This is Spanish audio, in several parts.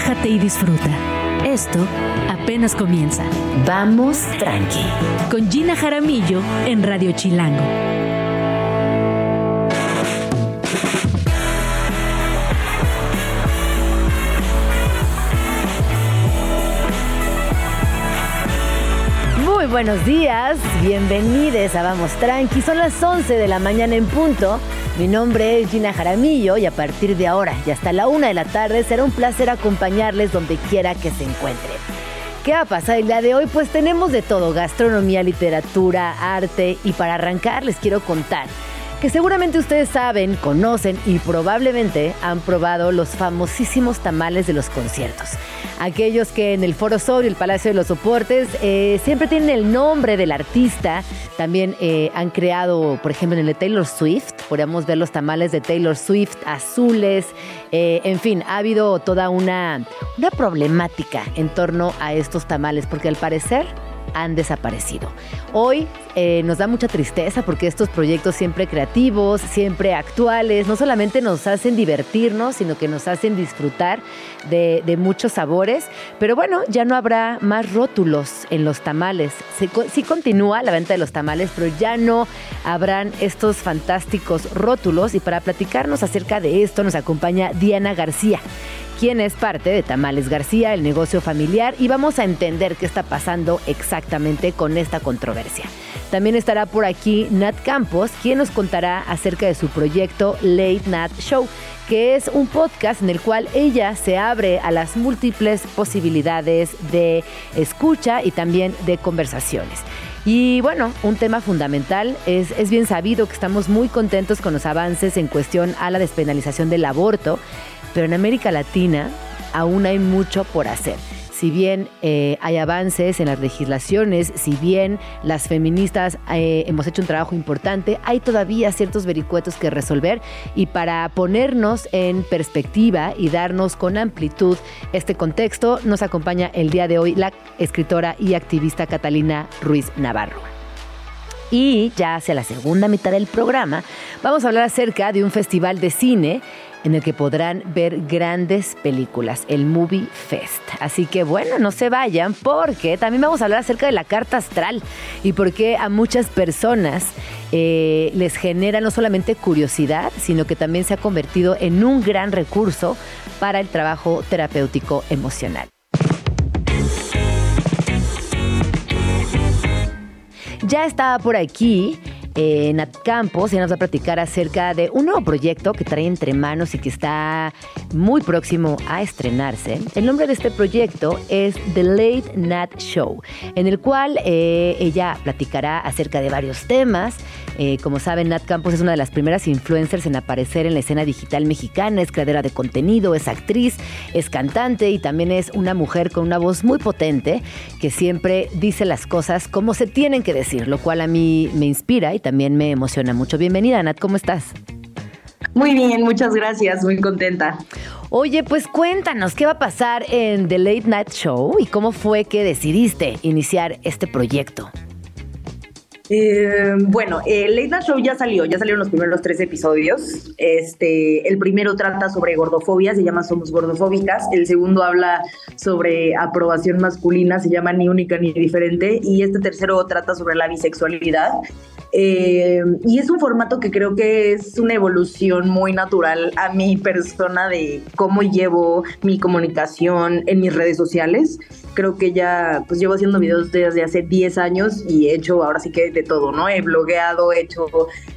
relájate y disfruta. Esto apenas comienza. Vamos tranqui. Con Gina Jaramillo en Radio Chilango. Muy buenos días, bienvenidos a Vamos Tranqui. Son las 11 de la mañana en punto. Mi nombre es Gina Jaramillo y a partir de ahora y hasta la una de la tarde será un placer acompañarles donde quiera que se encuentren. ¿Qué va a pasar el día de hoy? Pues tenemos de todo, gastronomía, literatura, arte y para arrancar les quiero contar que seguramente ustedes saben, conocen y probablemente han probado los famosísimos tamales de los conciertos. Aquellos que en el Foro Sol y el Palacio de los Soportes eh, siempre tienen el nombre del artista. También eh, han creado, por ejemplo, en el de Taylor Swift, podríamos ver los tamales de Taylor Swift azules. Eh, en fin, ha habido toda una, una problemática en torno a estos tamales, porque al parecer han desaparecido. Hoy eh, nos da mucha tristeza porque estos proyectos siempre creativos, siempre actuales, no solamente nos hacen divertirnos, sino que nos hacen disfrutar de, muchos sabores. Pero bueno, ya no habrá más rótulos en los tamales. sí continúa la venta de los tamales, pero ya no habrán estos fantásticos rótulos. Y para platicarnos acerca de esto nos acompaña Diana García quien es parte de Tamales García, el negocio familiar, y vamos a entender qué está pasando exactamente con esta controversia. También estará por aquí Nat Campos, quien nos contará acerca de su proyecto Late Nat Show, que es un podcast en el cual ella se abre a las múltiples posibilidades de escucha y también de conversaciones. Y bueno, un tema fundamental es, es bien sabido que estamos muy contentos con los avances en cuestión a la despenalización del aborto pero en América Latina aún hay mucho por hacer. Si bien eh, hay avances en las legislaciones, si bien las feministas eh, hemos hecho un trabajo importante, hay todavía ciertos vericuetos que resolver y para ponernos en perspectiva y darnos con amplitud este contexto, nos acompaña el día de hoy la escritora y activista Catalina Ruiz Navarro. Y ya hacia la segunda mitad del programa vamos a hablar acerca de un festival de cine en el que podrán ver grandes películas, el Movie Fest. Así que bueno, no se vayan porque también vamos a hablar acerca de la carta astral y por qué a muchas personas eh, les genera no solamente curiosidad, sino que también se ha convertido en un gran recurso para el trabajo terapéutico emocional. Ya estaba por aquí Nat Campos y nos va a platicar acerca de un nuevo proyecto que trae entre manos y que está muy próximo a estrenarse. El nombre de este proyecto es The Late Nat Show, en el cual eh, ella platicará acerca de varios temas. Eh, como saben, Nat Campos es una de las primeras influencers en aparecer en la escena digital mexicana, es creadora de contenido, es actriz, es cantante y también es una mujer con una voz muy potente que siempre dice las cosas como se tienen que decir, lo cual a mí me inspira también me emociona mucho. Bienvenida, Nat, ¿cómo estás? Muy bien, muchas gracias, muy contenta. Oye, pues cuéntanos, ¿qué va a pasar en The Late Night Show y cómo fue que decidiste iniciar este proyecto? Eh, bueno, el Late Show ya salió, ya salieron los primeros tres episodios. Este, el primero trata sobre gordofobia, se llama Somos Gordofóbicas. El segundo habla sobre aprobación masculina, se llama Ni única ni diferente. Y este tercero trata sobre la bisexualidad. Eh, y es un formato que creo que es una evolución muy natural a mi persona de cómo llevo mi comunicación en mis redes sociales. Creo que ya pues llevo haciendo videos desde hace 10 años y he hecho ahora sí que todo, ¿no? He blogueado, he hecho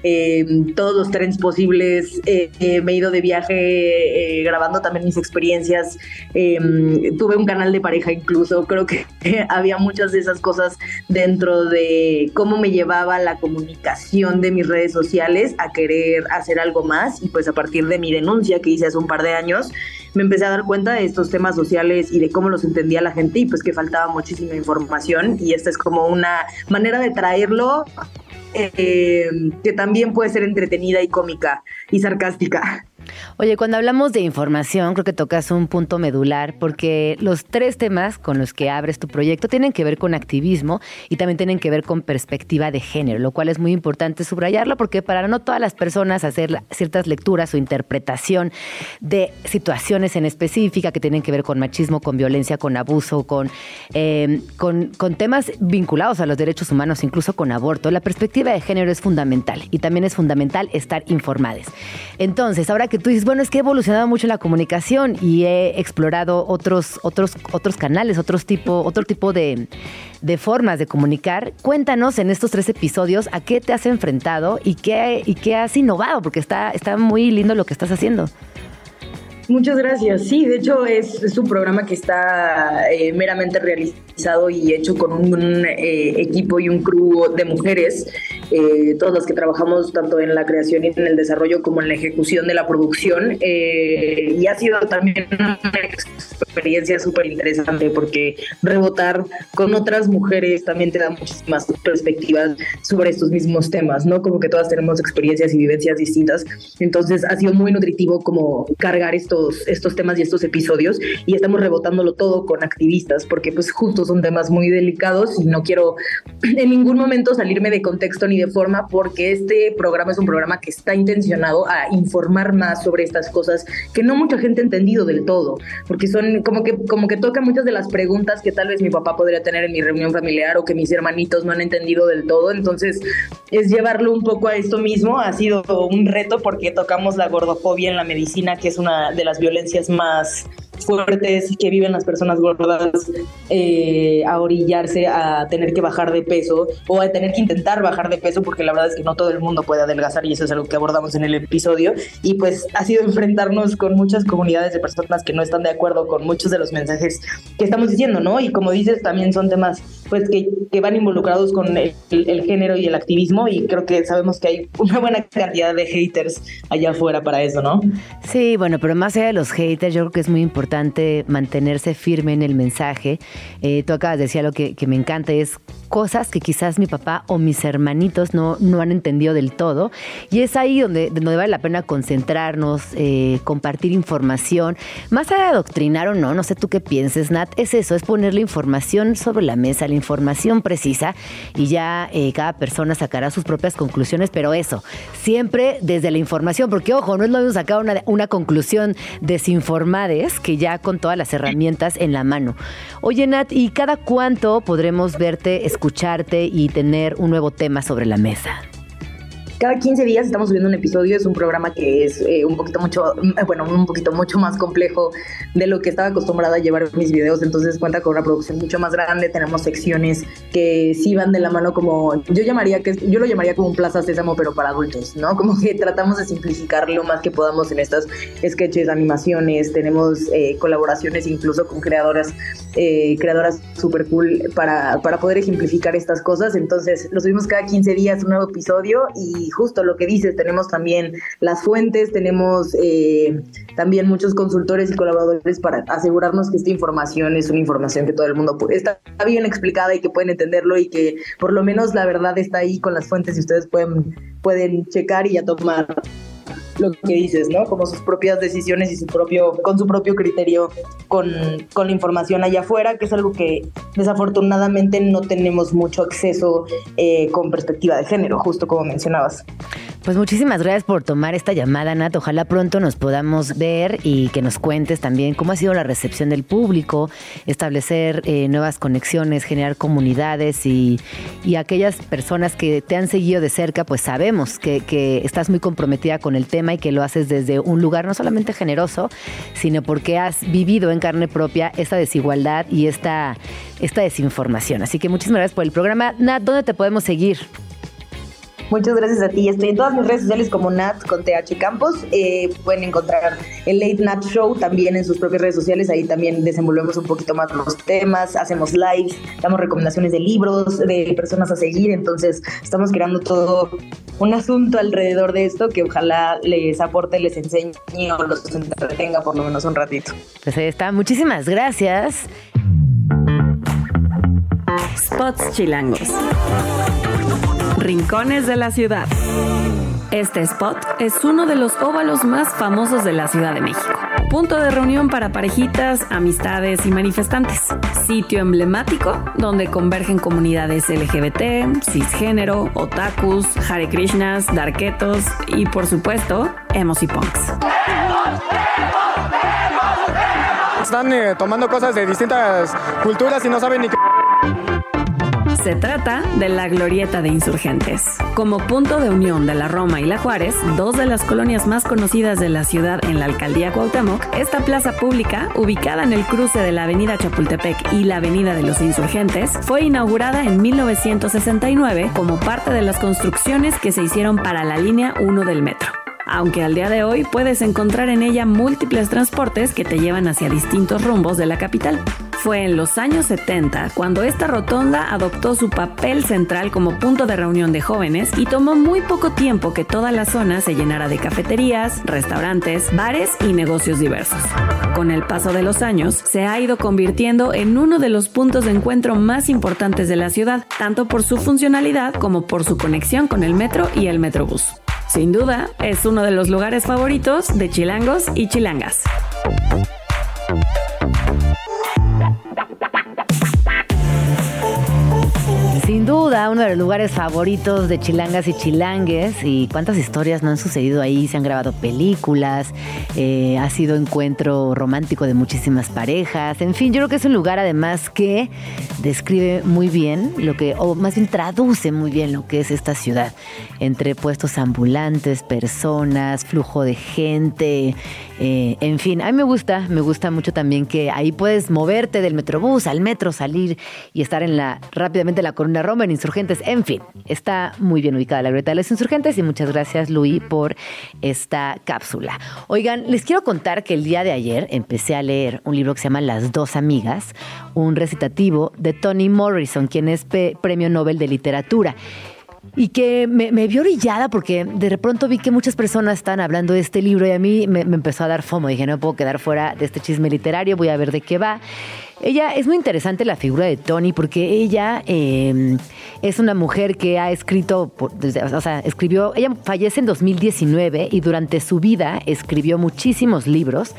eh, todos los trends posibles, eh, me he ido de viaje grabando también mis experiencias, tuve un canal de pareja incluso, creo que había muchas de esas cosas dentro de cómo me llevaba la comunicación de mis redes sociales a querer hacer algo más y pues a partir de mi denuncia que hice hace un par de años me empecé a dar cuenta de estos temas sociales y de cómo los entendía la gente y pues que faltaba muchísima información y esta es como una manera de traerlo eh, que también puede ser entretenida y cómica y sarcástica. Oye, cuando hablamos de información, creo que tocas un punto medular, porque los tres temas con los que abres tu proyecto tienen que ver con activismo y también tienen que ver con perspectiva de género, lo cual es muy importante subrayarlo, porque para no todas las personas hacer ciertas lecturas o interpretación de situaciones en específica que tienen que ver con machismo, con violencia, con abuso, con, eh, con, con temas vinculados a los derechos humanos, incluso con aborto, la perspectiva de género es fundamental y también es fundamental estar informados. Entonces, ahora que tú dices, bueno, es que he evolucionado mucho la comunicación y he explorado otros, otros, otros canales, otros tipo, otro tipo de, de formas de comunicar. Cuéntanos en estos tres episodios a qué te has enfrentado y qué, y qué has innovado, porque está, está muy lindo lo que estás haciendo. Muchas gracias. Sí, de hecho es, es un programa que está eh, meramente realizado y hecho con un, eh, equipo y un crew de mujeres, eh, todas las que trabajamos tanto en la creación y en el desarrollo como en la ejecución de la producción. y ha sido también una experiencia súper interesante porque rebotar con otras mujeres también te da muchísimas perspectivas sobre estos mismos temas, ¿no? Como que todas tenemos experiencias y vivencias distintas. Entonces ha sido muy nutritivo como cargar esto estos, temas y estos episodios y estamos rebotándolo todo con activistas porque pues justo son temas muy delicados y no quiero en ningún momento salirme de contexto ni de forma porque este programa es un programa que está intencionado a informar más sobre estas cosas que no mucha gente ha entendido del todo porque son como que como que toca muchas de las preguntas que tal vez mi papá podría tener en mi reunión familiar o que mis hermanitos no han entendido del todo. Entonces es llevarlo un poco a esto mismo ha sido un reto porque tocamos la gordofobia en la medicina que es una de las violencias más fuertes que viven las personas gordas eh, a orillarse a tener que bajar de peso o a tener que intentar bajar de peso porque la verdad es que no todo el mundo puede adelgazar y eso es algo que abordamos en el episodio y pues ha sido enfrentarnos con muchas comunidades de personas que no están de acuerdo con muchos de los mensajes que estamos diciendo, ¿no? Y como dices, también son temas pues que, que van involucrados con el, género y el activismo y creo que sabemos que hay una buena cantidad de haters allá afuera para eso, ¿no? Sí, bueno, pero más allá de los haters, yo creo que es muy importante mantenerse firme en el mensaje. Eh, tú acabas de decir lo que, que me encanta, es cosas que quizás mi papá o mis hermanitos no, no han entendido del todo. Y es ahí donde, donde vale la pena concentrarnos, eh, compartir información. Más allá de adoctrinar o no, no sé tú qué pienses, Nat, es eso, es poner la información sobre la mesa, la información precisa y ya eh, cada persona sacará sus propias conclusiones, pero eso, siempre desde la información, porque ojo, no es lo mismo sacar una, una conclusión desinformades que ya con todas las herramientas en la mano. Oye, Nat, ¿y cada cuánto podremos verte, escucharte y tener un nuevo tema sobre la mesa? Cada 15 días estamos subiendo un episodio, es un programa que es eh, un poquito mucho, mm, bueno, un poquito mucho más complejo de lo que estaba acostumbrada a llevar mis videos, entonces cuenta con una producción mucho más grande, tenemos secciones que sí van de la mano como, yo llamaría que, yo lo llamaría como un Plaza Sésamo, pero para adultos, ¿no? Como que tratamos de simplificar lo más que podamos en estas sketches, animaciones, tenemos eh, colaboraciones incluso con creadoras, eh, creadoras super cool para, para poder ejemplificar estas cosas, entonces lo subimos cada 15 días un nuevo episodio y justo lo que dices, tenemos también las fuentes, tenemos eh, también muchos consultores y colaboradores para asegurarnos que esta información es una información que todo el mundo está bien explicada y que pueden entenderlo y que por lo menos la verdad está ahí con las fuentes y ustedes pueden, pueden checar y ya tomar lo que dices, ¿no? Como sus propias decisiones y su propio, con su propio criterio con, con la información allá afuera, que es algo que desafortunadamente no tenemos mucho acceso eh, con perspectiva de género, justo como mencionabas. Pues muchísimas gracias por tomar esta llamada, Nat. Ojalá pronto nos podamos ver y que nos cuentes también cómo ha sido la recepción del público, establecer eh, nuevas conexiones, generar comunidades y, y, aquellas personas que te han seguido de cerca, pues sabemos que, que estás muy comprometida con el tema y que lo haces desde un lugar no solamente generoso, sino porque has vivido en carne propia esta desigualdad y esta, esta desinformación. Así que muchísimas gracias por el programa. Nat, ¿dónde te podemos seguir? Muchas gracias a ti. Estoy en todas mis redes sociales como Nat con TH Campos. Eh, pueden encontrar el Late Nat Show también en sus propias redes sociales. Ahí también desenvolvemos un poquito más los temas, hacemos lives, damos recomendaciones de libros, de personas a seguir. Entonces, estamos creando todo un asunto alrededor de esto que ojalá les aporte, les enseñe o los entretenga por lo menos un ratito. Pues ahí está. Muchísimas gracias. Spots Chilangos. Rincones de la ciudad. Este spot es uno de los óvalos más famosos de la Ciudad de México. Punto de reunión para parejitas, amistades y manifestantes. Sitio emblemático donde convergen comunidades LGBT, cisgénero, otakus, Hare Krishnas, darketos y por supuesto, emos y punks. Están eh, tomando cosas de distintas culturas y no saben ni qué se trata de la Glorieta de Insurgentes. Como punto de unión de la Roma y la Juárez, dos de las colonias más conocidas de la ciudad en la alcaldía Cuauhtémoc, esta plaza pública, ubicada en el cruce de la avenida Chapultepec y la avenida de los Insurgentes, fue inaugurada en 1969 como parte de las construcciones que se hicieron para la línea 1 del metro aunque al día de hoy puedes encontrar en ella múltiples transportes que te llevan hacia distintos rumbos de la capital. Fue en los años 70 cuando esta rotonda adoptó su papel central como punto de reunión de jóvenes y tomó muy poco tiempo que toda la zona se llenara de cafeterías, restaurantes, bares y negocios diversos. Con el paso de los años, se ha ido convirtiendo en uno de los puntos de encuentro más importantes de la ciudad, tanto por su funcionalidad como por su conexión con el metro y el metrobús. Sin duda, es uno de los lugares favoritos de chilangos y chilangas. Sin duda, uno de los lugares favoritos de chilangas y chilangues. Y cuántas historias no han sucedido ahí. Se han grabado películas. Eh, ha sido encuentro romántico de muchísimas parejas. En fin, yo creo que es un lugar además que describe muy bien lo que, o más bien traduce muy bien lo que es esta ciudad. Entre puestos ambulantes, personas, flujo de gente. Eh, en fin, a mí me gusta, me gusta mucho también que ahí puedes moverte del metrobús al metro, salir y estar en la rápidamente la corona Roma en Insurgentes. En fin, está muy bien ubicada la Glorieta de los Insurgentes y muchas gracias, Luis, por esta cápsula. Oigan, les quiero contar que el día de ayer empecé a leer un libro que se llama Las dos amigas, un recitativo de Toni Morrison, quien es premio Nobel de Literatura y que me, vio orillada porque de pronto vi que muchas personas están hablando de este libro y a mí me, me, empezó a dar fomo. Dije, no puedo quedar fuera de este chisme literario, voy a ver de qué va. Ella es muy interesante la figura de Tony porque ella em, es una mujer que ha escrito, o sea, escribió, ella fallece en 2019 y durante su vida escribió muchísimos libros.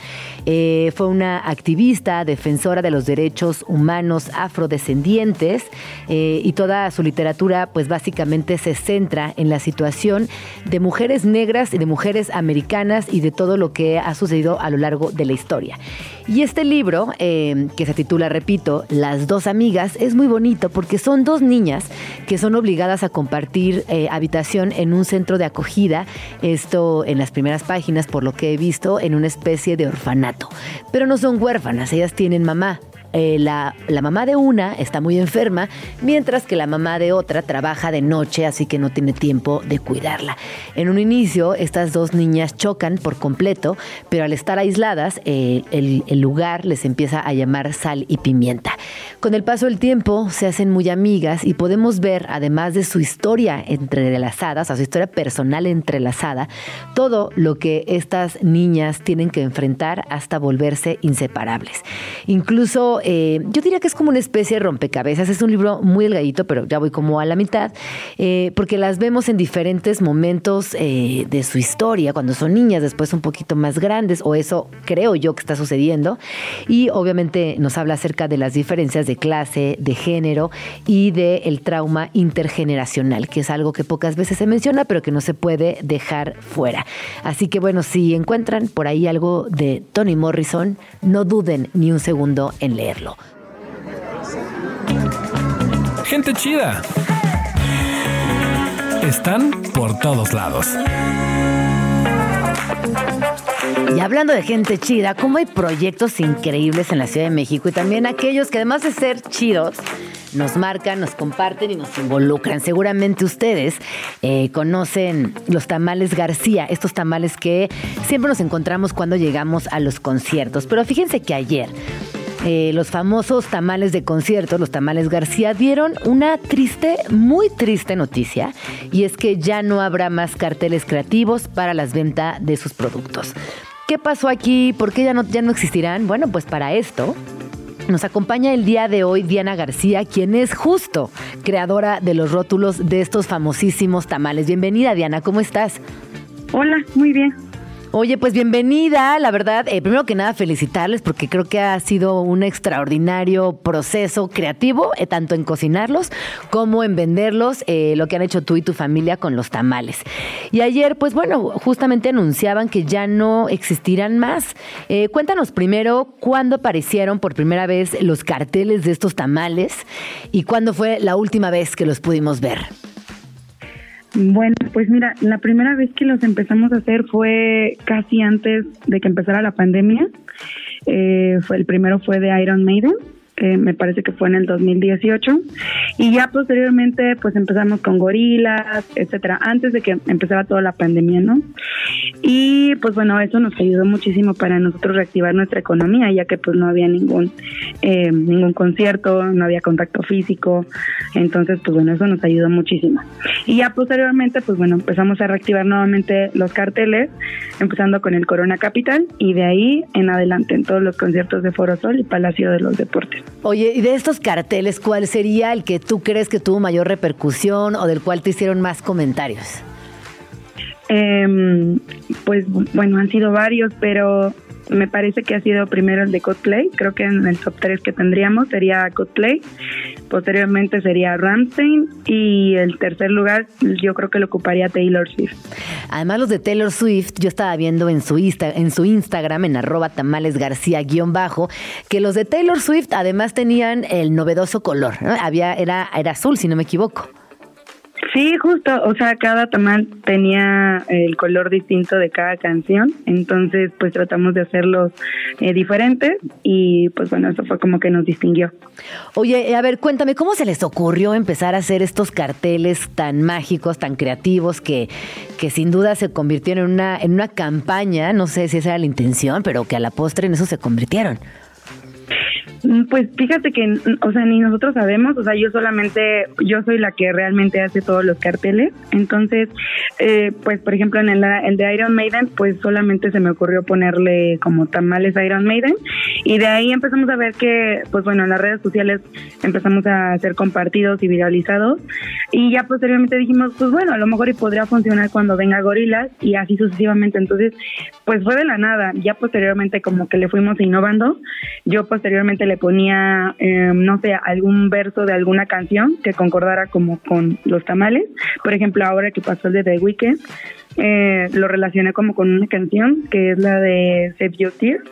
Eh, fue una activista, defensora de los derechos humanos afrodescendientes eh, y toda su literatura pues básicamente se centra en la situación de mujeres negras y de mujeres americanas y de todo lo que ha sucedido a lo largo de la historia. Y este libro, em, que se titula, repito, Las dos amigas, es muy bonito porque son dos niñas que son obligadas a compartir eh, habitación en un centro de acogida, esto en las primeras páginas, por lo que he visto, en una especie de orfanato. Pero no son huérfanas, ellas tienen mamá, eh, la, mamá de una está muy enferma, mientras que la mamá de otra trabaja de noche, así que no tiene tiempo de cuidarla. En un inicio, estas dos niñas chocan por completo, pero al estar aisladas, eh, el, lugar les empieza a llamar sal y pimienta. Con el paso del tiempo, se hacen muy amigas y podemos ver, además de su historia entrelazada, o su historia personal entrelazada, todo lo que estas niñas tienen que enfrentar hasta volverse inseparables. Incluso eh, yo diría que es como una especie de rompecabezas. Es un libro muy delgadito, pero ya voy como a la mitad, eh, porque las vemos en diferentes momentos eh, de su historia, cuando son niñas, después un poquito más grandes, o eso creo yo que está sucediendo. Y obviamente nos habla acerca de las diferencias de clase, de género y del el trauma intergeneracional, que es algo que pocas veces se menciona, pero que no se puede dejar fuera. Así que bueno, si encuentran por ahí algo de Toni Morrison, no duden ni un segundo en leer. Gente chida. Están por todos lados. Y hablando de gente chida, ¿cómo hay proyectos increíbles en la Ciudad de México y también aquellos que además de ser chidos, nos marcan, nos comparten y nos involucran. Seguramente ustedes eh, conocen los tamales García, estos tamales que siempre nos encontramos cuando llegamos a los conciertos. Pero fíjense que ayer eh, los famosos tamales de concierto, los tamales García, dieron una triste, muy triste noticia, y es que ya no habrá más carteles creativos para las ventas de sus productos. ¿Qué pasó aquí? ¿Por qué ya no, ya no existirán? Bueno, pues para esto nos acompaña el día de hoy Diana García, quien es justo creadora de los rótulos de estos famosísimos tamales. Bienvenida Diana, ¿cómo estás? Hola, muy bien. Oye, pues bienvenida, la verdad, eh, primero que nada felicitarles porque creo que ha sido un extraordinario proceso creativo, eh, tanto en cocinarlos como en venderlos, eh, lo que han hecho tú y tu familia con los tamales. Y ayer, pues bueno, justamente anunciaban que ya no existirán más. cuéntanos primero cuándo aparecieron por primera vez los carteles de estos tamales y cuándo fue la última vez que los pudimos ver. Bueno, pues mira, la primera vez que los empezamos a hacer fue casi antes de que empezara la pandemia. Eh, fue el primero fue de Iron Maiden me parece que fue en el 2018, y ya posteriormente pues empezamos con gorilas, etcétera, antes de que empezara toda la pandemia, ¿no? Y pues bueno, eso nos ayudó muchísimo para nosotros reactivar nuestra economía, ya que pues no había ningún, eh, ningún concierto, no había contacto físico, entonces pues bueno, eso nos ayudó muchísimo. Y ya posteriormente pues bueno, empezamos a reactivar nuevamente los carteles, empezando con el Corona Capital, y de ahí en adelante en todos los conciertos de Foro Sol y Palacio de los Deportes. Oye, y de estos carteles, ¿cuál sería el que tú crees que tuvo mayor repercusión o del cual te hicieron más comentarios? Em, pues bueno, han sido varios, pero me parece que ha sido primero el de Coldplay, creo que en el top 3 que tendríamos sería Coldplay, posteriormente sería Ramstein y el tercer lugar yo creo que lo ocuparía Taylor Swift. Además los de Taylor Swift, yo estaba viendo en su, en su Instagram, en arroba tamales garcía guion bajo, que los de Taylor Swift además tenían el novedoso color, Había, era, era azul si no me equivoco. Sí, justo, o sea, cada tamal tenía el color distinto de cada canción, entonces pues tratamos de hacerlos eh, diferentes y pues bueno, eso fue como que nos distinguió. Oye, a ver, cuéntame, ¿cómo se les ocurrió empezar a hacer estos carteles tan mágicos, tan creativos, que, que sin duda se convirtieron en una, en una campaña, no sé si esa era la intención, pero que a la postre en eso se convirtieron? Mm, pues fíjate que, o sea, ni nosotros sabemos, o sea, yo solamente, yo soy la que realmente hace todos los carteles, entonces, eh, pues por ejemplo en el, el, de Iron Maiden, pues solamente se me ocurrió ponerle como tamales Iron Maiden. Y de ahí empezamos a ver que, pues bueno, en las redes sociales empezamos a ser compartidos y viralizados. Y ya posteriormente dijimos, pues bueno, a lo mejor y podría funcionar cuando venga Gorilas y así sucesivamente, entonces, pues fue de la nada, ya posteriormente como que le fuimos innovando, yo posteriormente le ponía, eh, no sé, algún verso de alguna canción que concordara como con los tamales. Por ejemplo, ahora que pasó el de The Weeknd, eh, lo relacioné como con una canción que es la de Save Your Tears.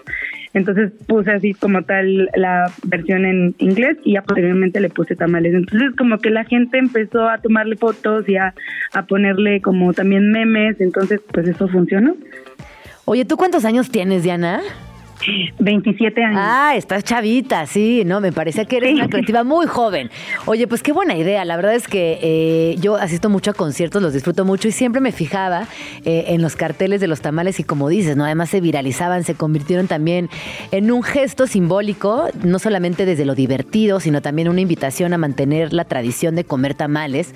Entonces puse así como tal la versión en inglés y ya posteriormente le puse tamales. Entonces como que la gente empezó a tomarle fotos y a, a ponerle como también memes. Entonces pues eso funcionó. Oye, ¿tú cuántos años tienes, Diana? 27 años. Ah, estás chavita, sí, no, me parece que eres una creativa muy joven. Oye, pues qué buena idea. La verdad es que eh, yo asisto mucho a conciertos, los disfruto mucho y siempre me fijaba eh, en los carteles de los tamales y como dices, ¿no? Además se viralizaban, se convirtieron también en un gesto simbólico, no solamente desde lo divertido, sino también una invitación a mantener la tradición de comer tamales,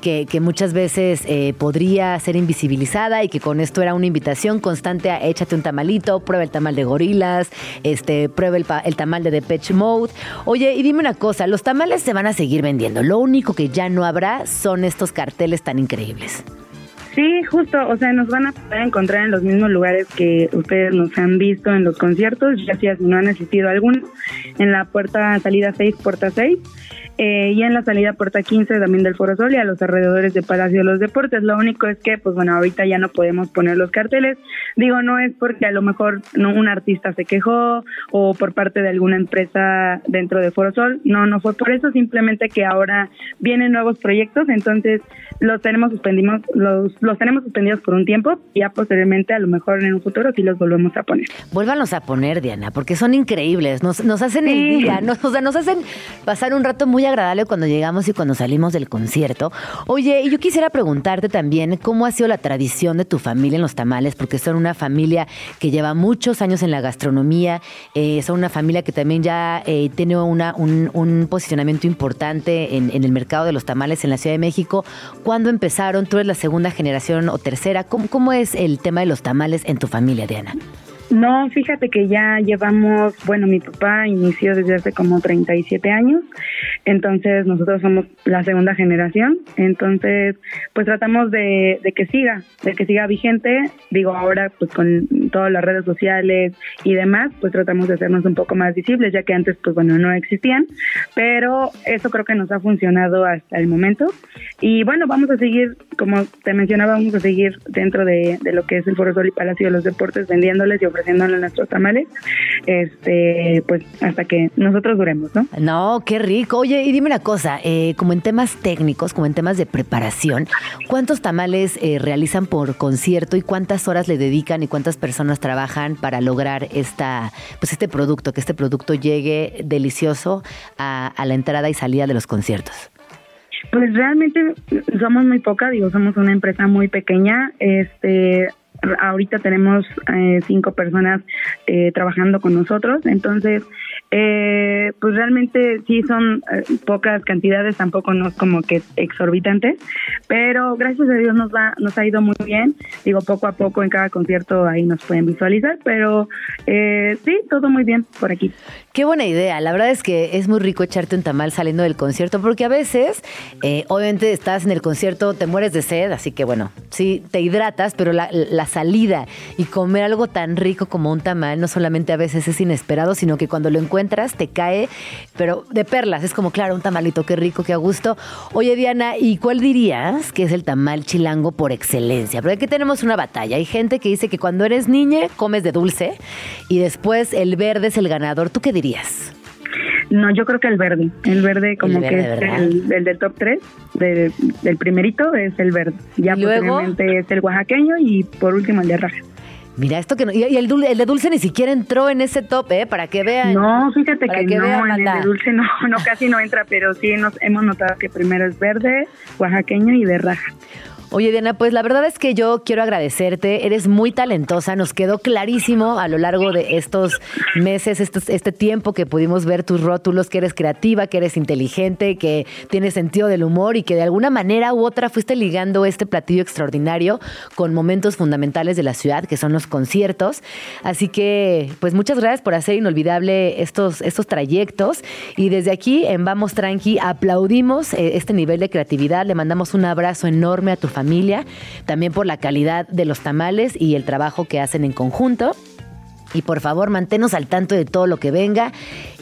que, muchas veces eh, podría ser invisibilizada y que con esto era una invitación constante a échate un tamalito, prueba el tamal de gorila este, prueba el, tamal de Depeche Mode. Oye, y dime una cosa, los tamales se van a seguir vendiendo. Lo único que ya no habrá son estos carteles tan increíbles. Sí, justo, o sea, nos van a poder encontrar en los mismos lugares que ustedes nos han visto en los conciertos, ya si no han asistido a alguno, en la puerta salida 6, puerta 6, eh, y en la salida puerta 15 también del Foro Sol y a los alrededores de Palacio de los Deportes. Lo único es que, pues bueno, ahorita ya no podemos poner los carteles. Digo, no es porque a lo mejor no, un artista se quejó o por parte de alguna empresa dentro de Foro Sol. No, no fue por eso, simplemente que ahora vienen nuevos proyectos, entonces los tenemos suspendidos, los, los tenemos suspendidos por un tiempo y ya posteriormente a lo mejor en un futuro sí los volvemos a poner. Vuélvanos a poner, Diana, porque son increíbles, nos, nos hacen el día, nos, o sea, nos hacen pasar un rato muy agradable cuando llegamos y cuando salimos del concierto. Oye, yo quisiera preguntarte también cómo ha sido la tradición de tu familia en los tamales, porque son una familia que lleva muchos años en la gastronomía, eh, son una familia que también ya eh, tiene un, posicionamiento importante en, el mercado de los tamales en la Ciudad de México. ¿Cuándo empezaron? ¿Tú eres la segunda generación o tercera? ¿Cómo, cómo es el tema de los tamales en tu familia, Diana? No, fíjate que ya llevamos, bueno, mi papá inició desde hace como 37 años, entonces nosotros somos la segunda generación, entonces pues tratamos de, de que siga, de que siga vigente, digo ahora pues con todas las redes sociales y demás, pues tratamos de hacernos un poco más visibles, ya que antes pues bueno no existían, pero eso creo que nos ha funcionado hasta el momento. Y bueno, vamos a seguir, como te mencionaba, vamos a seguir dentro de, de lo que es el Foro Sol y Palacio de los Deportes vendiéndoles y ofreciéndole nuestros tamales, este, pues hasta que nosotros duremos, ¿no? No, qué rico. Oye, y dime una cosa, eh, como en temas técnicos, como en temas de preparación, ¿cuántos tamales eh, realizan por concierto y cuántas horas le dedican y cuántas personas trabajan para lograr esta, pues este producto, que este producto llegue delicioso a, a la entrada y salida de los conciertos? Pues realmente somos muy poca, digo, somos una empresa muy pequeña. Este, ahorita tenemos eh, cinco personas eh, trabajando con nosotros, entonces eh, pues realmente sí son eh, pocas cantidades, tampoco no es como que exorbitantes, pero gracias a Dios nos va, nos ha ido muy bien. Digo, poco a poco en cada concierto ahí nos pueden visualizar, pero eh, sí, todo muy bien por aquí. Qué buena idea. La verdad es que es muy rico echarte un tamal saliendo del concierto, porque a veces, eh, obviamente, estás en el concierto, te mueres de sed, así que bueno, sí, te hidratas, pero la, la salida y comer algo tan rico como un tamal, no solamente a veces es inesperado, sino que cuando lo encuentras te cae, pero de perlas. Es como, claro, un tamalito, qué rico, qué a gusto. Oye, Diana, ¿y cuál dirías que es el tamal chilango por excelencia? Porque aquí tenemos una batalla. Hay gente que dice que cuando eres niña comes de dulce y después el verde es el ganador. ¿Tú qué dirías? No, yo creo que el verde. El verde como verde, que es el, el del top 3, de- del primerito es el verde. Ya posteriormente es el oaxaqueño y por último el de raja. Mira, esto que no. Y el, dul- el de dulce ni siquiera entró en ese top, ¿eh? Para que vean. No, fíjate que, que no, vean, en banda. el de dulce no, no, casi no entra, pero sí nos hemos notado que primero es verde, oaxaqueño y de raja. Oye, Diana, pues la verdad es que yo quiero agradecerte. Eres muy talentosa. Nos quedó clarísimo a lo largo de estos meses, estos- este tiempo que pudimos ver tus rótulos, que eres creativa, que eres inteligente, que tienes sentido del humor y que de alguna manera u otra fuiste ligando este platillo extraordinario con momentos fundamentales de la ciudad, que son los conciertos. Así que, pues muchas gracias por hacer inolvidable estos, estos trayectos. Y desde aquí, en Vamos Tranqui, aplaudimos eh, este nivel de creatividad. Le mandamos un abrazo enorme a tu familia, también por la calidad de los tamales y el trabajo que hacen en conjunto. Y por favor, manténnos al tanto de todo lo que venga.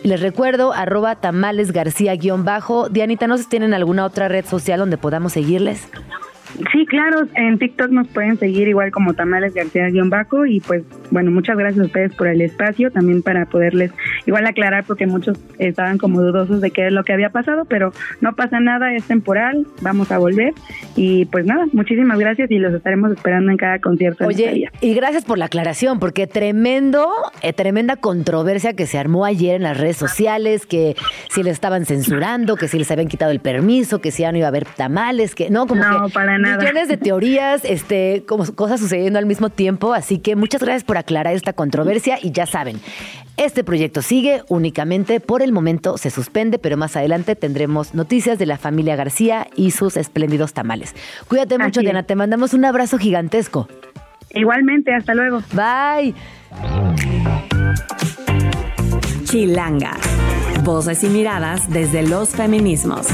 Y les recuerdo, arroba tamales García-bajo. Dianita, ¿no tienen alguna otra red social donde podamos seguirles? Sí, claro, en TikTok nos pueden seguir igual como Tamales García-Baco y pues bueno, muchas gracias a ustedes por el espacio, también para poderles igual aclarar porque muchos estaban como dudosos de qué es lo que había pasado, pero no pasa nada, es temporal, vamos a volver y pues nada, muchísimas gracias y los estaremos esperando en cada concierto. Oye, y gracias por la aclaración, porque tremendo, eh, tremenda controversia que se armó ayer en las redes sociales, que si les estaban censurando, que si les habían quitado el permiso, que si ya no iba a haber tamales, que no, como No, que para nada. millones de teorías, este, como cosas sucediendo al mismo tiempo, así que muchas gracias por aclarar esta controversia y ya saben, este proyecto sigue únicamente por el momento se suspende, pero más adelante tendremos noticias de la familia García y sus espléndidos tamales. Cuídate mucho. Diana, te mandamos un abrazo gigantesco. Igualmente, hasta luego. Bye. Chilanga. Voces y miradas desde los feminismos.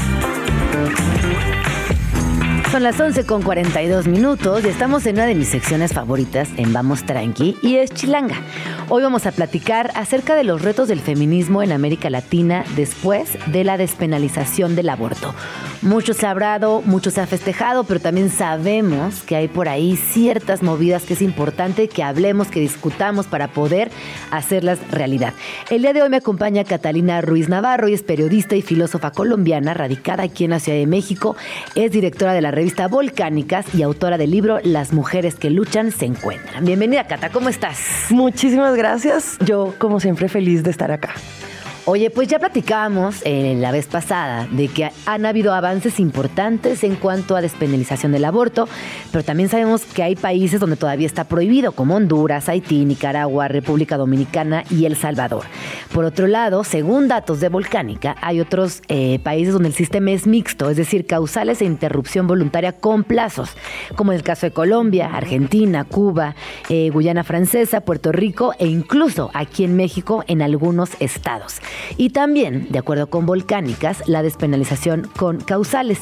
Son las 11 con 42 minutos y estamos en una de mis secciones favoritas en Vamos Tranqui y es Chilanga. Hoy vamos a platicar acerca de los retos del feminismo en América Latina después de la despenalización del aborto. Mucho se ha hablado, mucho se ha festejado, pero también sabemos que hay por ahí ciertas movidas que es importante que hablemos, que discutamos para poder hacerlas realidad. El día de hoy me acompaña Catalina Ruiz Navarro y es periodista y filósofa colombiana radicada aquí en la Ciudad de México. Es directora de la revista Volcánicas y autora del libro Las mujeres que luchan se encuentran. Bienvenida, Cata, ¿cómo estás? Muchísimas gracias. Yo, como siempre, feliz de estar acá. Oye, pues ya platicábamos eh, la vez pasada de que han habido avances importantes en cuanto a despenalización del aborto, pero también sabemos que hay países donde todavía está prohibido, como Honduras, Haití, Nicaragua, República Dominicana y El Salvador. Por otro lado, según datos de Volcánica, hay otros eh, países donde el sistema es mixto, es decir, causales e interrupción voluntaria con plazos, como en el caso de Colombia, Argentina, Cuba, eh, Guyana Francesa, Puerto Rico e incluso aquí en México en algunos estados. Y también, de acuerdo con Volcánicas, la despenalización con causales,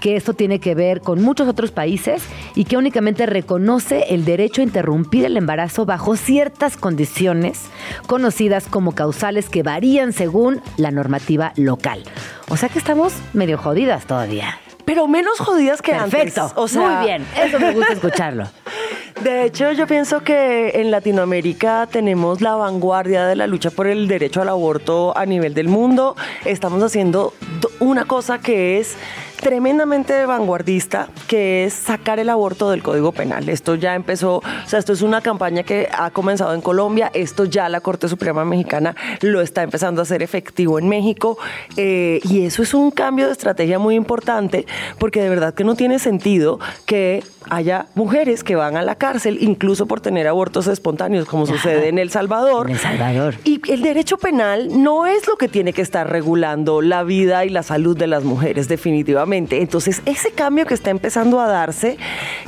que esto tiene que ver con muchos otros países y que únicamente reconoce el derecho a interrumpir el embarazo bajo ciertas condiciones conocidas como causales que varían según la normativa local. O sea que estamos medio jodidas todavía. Pero menos jodidas que Perfecto. antes. O sea, Muy bien. Eso me gusta escucharlo. De hecho, yo pienso que en Latinoamérica tenemos la vanguardia de la lucha por el derecho al aborto a nivel del mundo. Estamos haciendo do- una cosa que es tremendamente vanguardista, que es sacar el aborto del Código Penal. Esto ya empezó, o sea, esto es una campaña que ha comenzado en Colombia, esto ya la Corte Suprema Mexicana lo está empezando a hacer efectivo en México, eh, y eso es un cambio de estrategia muy importante, porque de verdad que no tiene sentido que haya mujeres que van a la cárcel incluso por tener abortos espontáneos, como sucede en El Salvador. En El Salvador. Y el derecho penal no es lo que tiene que estar regulando la vida y la salud de las mujeres, definitivamente. Entonces, ese cambio que está empezando a darse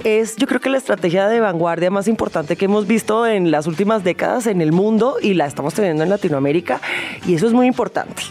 es, yo creo que la estrategia de vanguardia más importante que hemos visto en las últimas décadas en el mundo y la estamos teniendo en Latinoamérica, y eso es muy importante.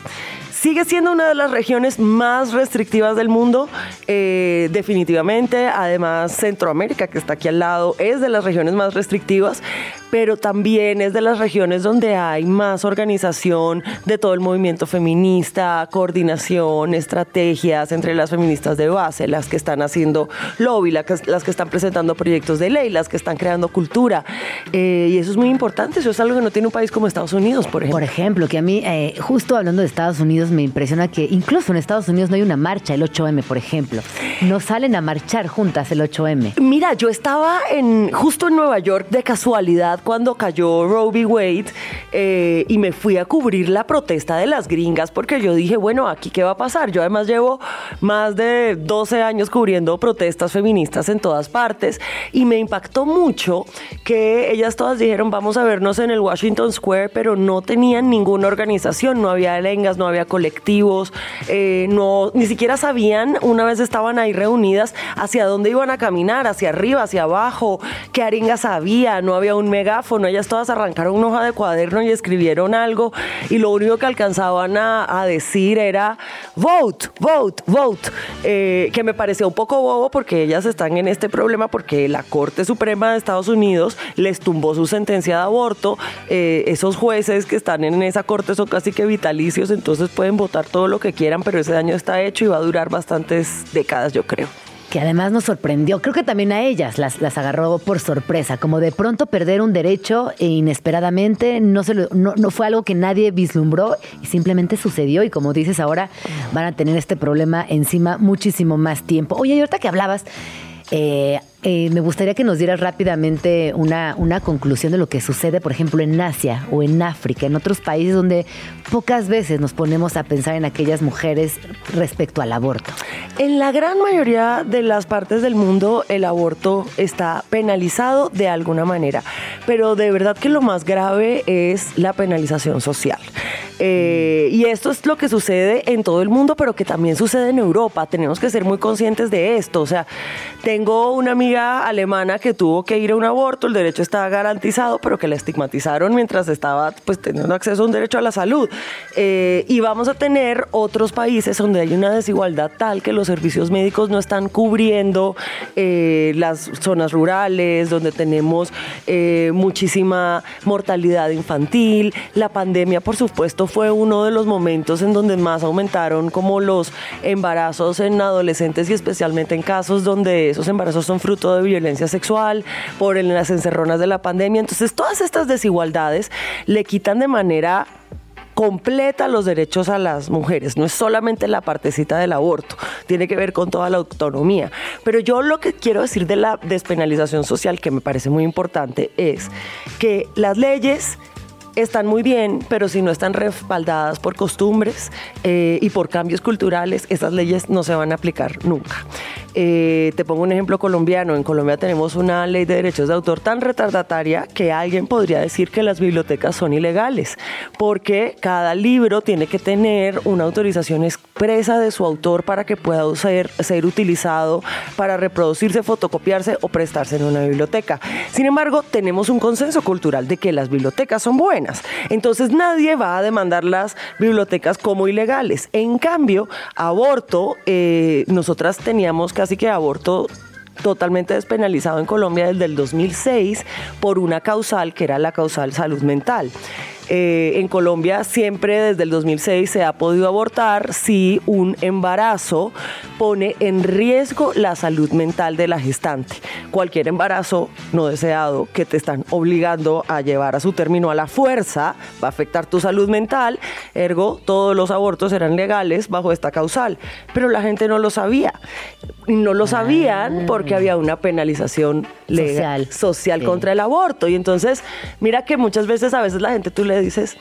Sigue siendo una de las regiones más restrictivas del mundo, eh, definitivamente. Además, Centroamérica, que está aquí al lado, es de las regiones más restrictivas, pero también es de las regiones donde hay más organización de todo el movimiento feminista, coordinación, estrategias entre las feministas de base, las que están haciendo lobby, las que están presentando proyectos de ley, las que están creando cultura. Eh, y eso es muy importante, eso es algo que no tiene un país como Estados Unidos, por ejemplo. Por ejemplo, que a mí, eh, justo hablando de Estados Unidos, me impresiona que incluso en Estados Unidos no hay una marcha, el 8M, por ejemplo. No salen a marchar juntas el 8M. Mira, yo estaba en, justo en Nueva York de casualidad cuando cayó Roe v. Wade eh, y me fui a cubrir la protesta de las gringas porque yo dije, bueno, aquí qué va a pasar. Yo además llevo más de 12 años cubriendo protestas feministas en todas partes y me impactó mucho que ellas todas dijeron, vamos a vernos en el Washington Square, pero no tenían ninguna organización, no había lengas, no había colectivos, eh, no, ni siquiera sabían, una vez estaban ahí reunidas, hacia dónde iban a caminar, hacia arriba, hacia abajo, qué arengas había, no había un megáfono, ellas todas arrancaron una hoja de cuaderno y escribieron algo y lo único que alcanzaban a, decir era vote, vote, vote, eh, que me pareció un poco bobo porque ellas están en este problema porque la Corte Suprema de Estados Unidos les tumbó su sentencia de aborto, eh, esos jueces que están en esa corte son casi que vitalicios, entonces pueden votar todo lo que quieran, pero ese daño está hecho y va a durar bastantes décadas, yo creo. Que además nos sorprendió. Creo que también a ellas las, las agarró por sorpresa. Como de pronto perder un derecho e inesperadamente no, se no, no fue algo que nadie vislumbró y simplemente sucedió. Y como dices, ahora van a tener este problema encima muchísimo más tiempo. Oye, y ahorita que hablabas, eh, eh, me gustaría que nos dieras rápidamente una, una conclusión de lo que sucede, por ejemplo, en Asia o en África, en otros países donde pocas veces nos ponemos a pensar en aquellas mujeres respecto al aborto. En la gran mayoría de las partes del mundo el aborto está penalizado de alguna manera, pero de verdad que lo más grave es la penalización social. Eh, y esto es lo que sucede en todo el mundo, pero que también sucede en Europa. Tenemos que ser muy conscientes de esto. O sea, tengo una amiga alemana que tuvo que ir a un aborto, el derecho estaba garantizado, pero que la estigmatizaron mientras estaba pues, teniendo acceso a un derecho a la salud. Eh, y vamos a tener otros países donde hay una desigualdad tal que los servicios médicos no están cubriendo eh, las zonas rurales, donde tenemos eh, muchísima mortalidad infantil. La pandemia, por supuesto, fue uno de los momentos en donde más aumentaron como los embarazos en adolescentes y especialmente en casos donde esos embarazos son fruto de violencia sexual, por las encerronas de la pandemia. Entonces, todas estas desigualdades le quitan de manera completa los derechos a las mujeres. No es solamente la partecita del aborto, tiene que ver con toda la autonomía. Pero yo lo que quiero decir de la despenalización social, que me parece muy importante, es que las leyes están muy bien, pero si no están respaldadas por costumbres eh, y por cambios culturales, esas leyes no se van a aplicar nunca. Eh, te pongo un ejemplo colombiano. En Colombia tenemos una ley de derechos de autor tan retardataria que alguien podría decir que las bibliotecas son ilegales, porque cada libro tiene que tener una autorización expresa de su autor para que pueda ser, ser utilizado para reproducirse, fotocopiarse o prestarse en una biblioteca. Sin embargo, tenemos un consenso cultural de que las bibliotecas son buenas. Entonces nadie va a demandar las bibliotecas como ilegales. En cambio, aborto, eh, nosotras teníamos que Así que aborto totalmente despenalizado en Colombia desde el 2006 por una causal que era la causal salud mental. Eh, en Colombia siempre desde el 2006 se ha podido abortar si un embarazo pone en riesgo la salud mental de la gestante. Cualquier embarazo no deseado que te están obligando a llevar a su término a la fuerza va a afectar tu salud mental, ergo todos los abortos eran legales bajo esta causal, pero la gente no lo sabía. No lo sabían Ah. porque había una penalización legal, social, contra el aborto. Y entonces, mira que muchas veces a veces la gente tú le dices,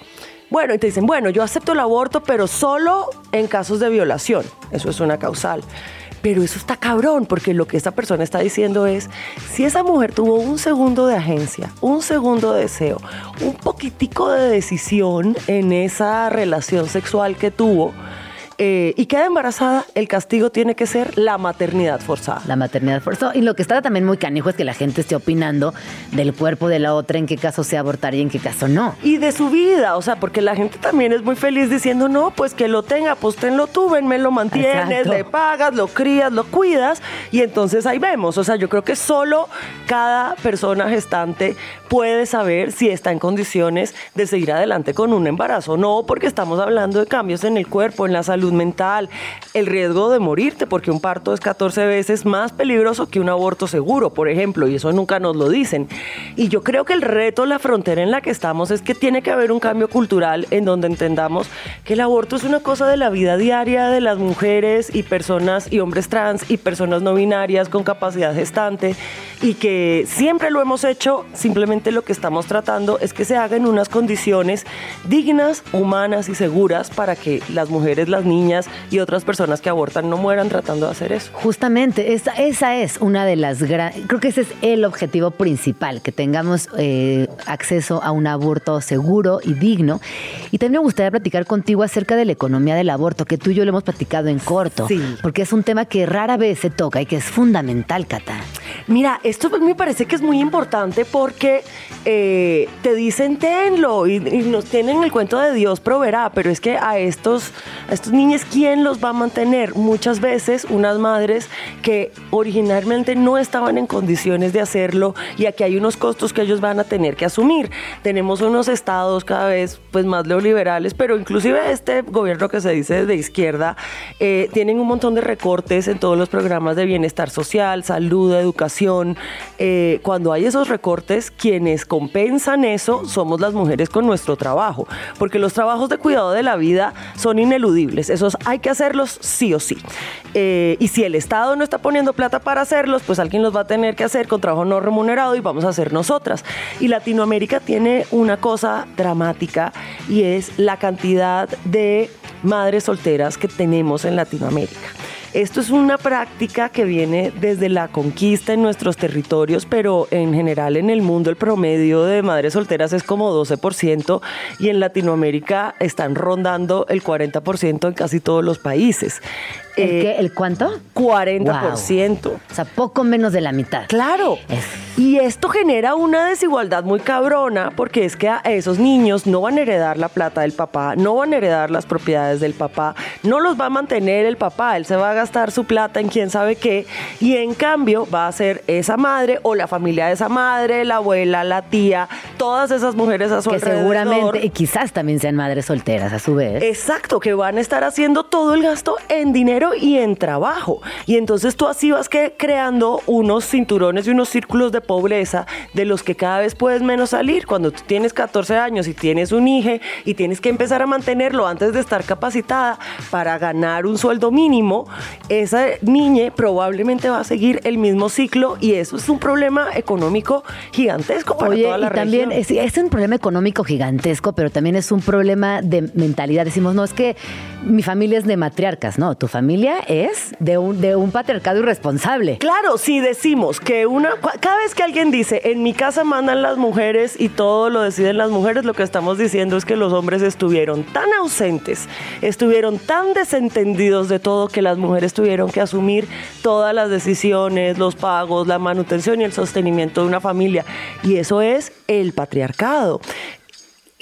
bueno, y te dicen, bueno, yo acepto el aborto, pero solo en casos de violación. Eso es una causal. Pero eso está cabrón, porque lo que esta persona está diciendo es, si esa mujer tuvo un segundo de agencia, un segundo de deseo, un poquitico de decisión en esa relación sexual que tuvo, eh, y queda embarazada, el castigo tiene que ser la maternidad forzada. La maternidad forzada. Y lo que está también muy canijo es que la gente esté opinando del cuerpo de la otra, en qué caso se abortar y en qué caso no. Y de su vida, o sea, porque la gente también es muy feliz diciendo, no, pues que lo tenga, pues tenlo tú, ven, me lo mantienes, Exacto. le pagas, lo crías, lo cuidas, y entonces ahí vemos, o sea, yo creo que solo cada persona gestante puede saber si está en condiciones de seguir adelante con un embarazo, no porque estamos hablando de cambios en el cuerpo, en la salud mental, el riesgo de morirte, porque un parto es 14 veces más peligroso que un aborto seguro, por ejemplo, y eso nunca nos lo dicen. Y yo creo que el reto, la frontera en la que estamos es que tiene que haber un cambio cultural en donde entendamos que el aborto es una cosa de la vida diaria de las mujeres y personas y hombres trans y personas no binarias con capacidad gestante y que siempre lo hemos hecho, simplemente lo que estamos tratando es que se haga en unas condiciones dignas, humanas y seguras para que las mujeres, las niñas y otras personas que abortan no mueran tratando de hacer eso. Justamente, esa, esa es una de las grandes, creo que ese es el objetivo principal, que tengamos eh, acceso a un aborto seguro y digno. Y también me gustaría platicar contigo acerca de la economía del aborto, que tú y yo lo hemos platicado en corto, Sí. porque es un tema que rara vez se toca y que es fundamental, Cata. Mira, esto me parece que es muy importante porque eh, te dicen tenlo y, y nos tienen el cuento de Dios proveerá, pero es que a estos, a estos niños, ¿quién los va a mantener? Muchas veces unas madres que originalmente no estaban en condiciones de hacerlo y aquí hay unos costos que ellos van a tener que asumir. Tenemos unos estados cada vez pues más neoliberales, pero inclusive este gobierno que se dice de izquierda eh, tienen un montón de recortes en todos los programas de bienestar social, salud, educación. Eh, cuando hay esos recortes, quienes compensan eso somos las mujeres con nuestro trabajo, porque los trabajos de cuidado de la vida son ineludibles, esos hay que hacerlos sí o sí. Eh, y si el Estado no está poniendo plata para hacerlos, pues alguien los va a tener que hacer con trabajo no remunerado y vamos a hacer nosotras. Y Latinoamérica tiene una cosa dramática y es la cantidad de madres solteras que tenemos en Latinoamérica. Esto es una práctica que viene desde la conquista en nuestros territorios, pero en general en el mundo el promedio de madres solteras es como 12% y en Latinoamérica están rondando el 40% en casi todos los países. ¿El, Eh, qué? ¿El cuánto? 40%. O sea, poco menos de la mitad. Claro. Y esto genera una desigualdad muy cabrona porque es que a esos niños no van a heredar la plata del papá, no van a heredar las propiedades del papá, no los va a mantener el papá, él se va a gastar su plata en quién sabe qué y en cambio va a ser esa madre o la familia de esa madre, la abuela, la tía, todas esas mujeres a su Que alrededor. seguramente, y quizás también sean madres solteras a su vez. Exacto, que van a estar haciendo todo el gasto en dinero género y en trabajo. Y entonces tú así vas que creando unos cinturones y unos círculos de pobreza de los que cada vez puedes menos salir. Cuando tú tienes 14 años y tienes un hijo y tienes que empezar a mantenerlo antes de estar capacitada para ganar un sueldo mínimo, esa niña probablemente va a seguir el mismo ciclo y eso es un problema económico gigantesco para Oye, toda la y también región. es, es un problema económico gigantesco, pero también es un problema de mentalidad. Decimos, no, es que mi familia es de matriarcas, no, tu familia es de un, de un patriarcado irresponsable. Claro, si decimos que una, cada vez que alguien dice, en mi casa mandan las mujeres y todo lo deciden las mujeres, lo que estamos diciendo es que los hombres estuvieron tan ausentes, estuvieron tan desentendidos de todo que las mujeres tuvieron que asumir todas las decisiones, los pagos, la manutención y el sostenimiento de una familia. Y eso es el patriarcado.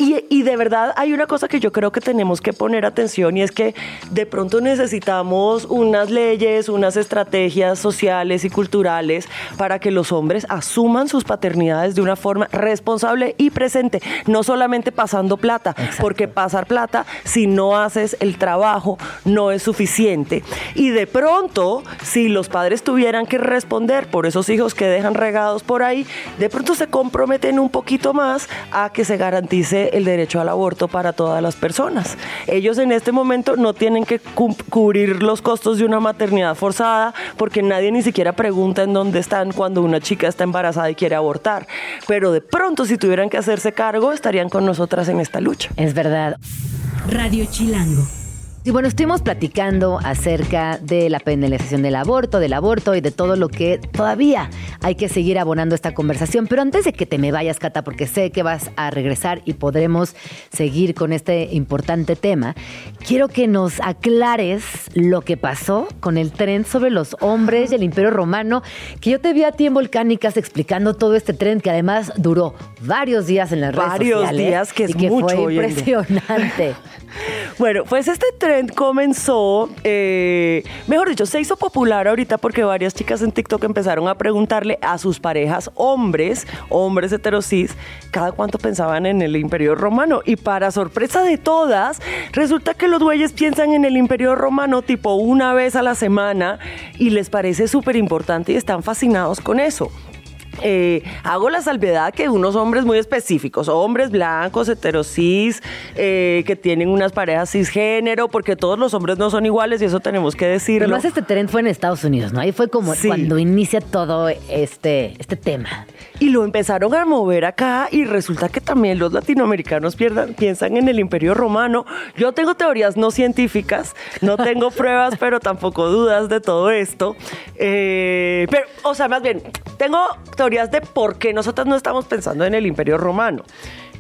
Y, y de verdad hay una cosa que yo creo que tenemos que poner atención y es que de pronto necesitamos unas leyes, unas estrategias sociales y culturales para que los hombres asuman sus paternidades de una forma responsable y presente, no solamente pasando plata, porque pasar plata si no haces el trabajo no es suficiente. Y de pronto, si los padres tuvieran que responder por esos hijos que dejan regados por ahí, de pronto se comprometen un poquito más a que se garantice el derecho al aborto para todas las personas. Ellos en este momento no tienen que cu- cubrir los costos de una maternidad forzada porque nadie ni siquiera pregunta en dónde están cuando una chica está embarazada y quiere abortar. Pero de pronto si tuvieran que hacerse cargo estarían con nosotras en esta lucha. Es verdad. Radio Chilango. Y bueno, estuvimos platicando acerca de la penalización del aborto, del aborto y de todo lo que todavía hay que seguir abonando esta conversación. Pero antes de que te me vayas, Cata, porque sé que vas a regresar y podremos seguir con este importante tema, quiero que nos aclares lo que pasó con el tren sobre los hombres del Imperio Romano, que yo te vi a ti en Volcánicas explicando todo este tren que además duró varios días en las redes Varios sociales. días, que es y que mucho fue impresionante. Bueno, pues este trend comenzó, eh, mejor dicho, se hizo popular ahorita porque varias chicas en TikTok empezaron a preguntarle a sus parejas hombres, hombres heterosis, cada cuánto pensaban en el Imperio Romano. Y para sorpresa de todas, resulta que los güeyes piensan en el Imperio Romano tipo una vez a la semana y les parece súper importante y están fascinados con eso. Eh, hago la salvedad que unos hombres muy específicos, hombres blancos, heterosis, eh, que tienen unas parejas cisgénero, porque todos los hombres no son iguales y eso tenemos que decirlo. Pero además este tren fue en Estados Unidos, ¿no? Ahí fue como Sí. cuando inicia todo este, este tema. Y lo empezaron a mover acá y resulta que también los latinoamericanos pierdan- piensan en el imperio romano. Yo tengo teorías no científicas, no tengo pruebas, pero tampoco dudas de todo esto. Eh, pero, o sea, más bien, tengo teorías de por qué nosotros no estamos pensando en el imperio romano.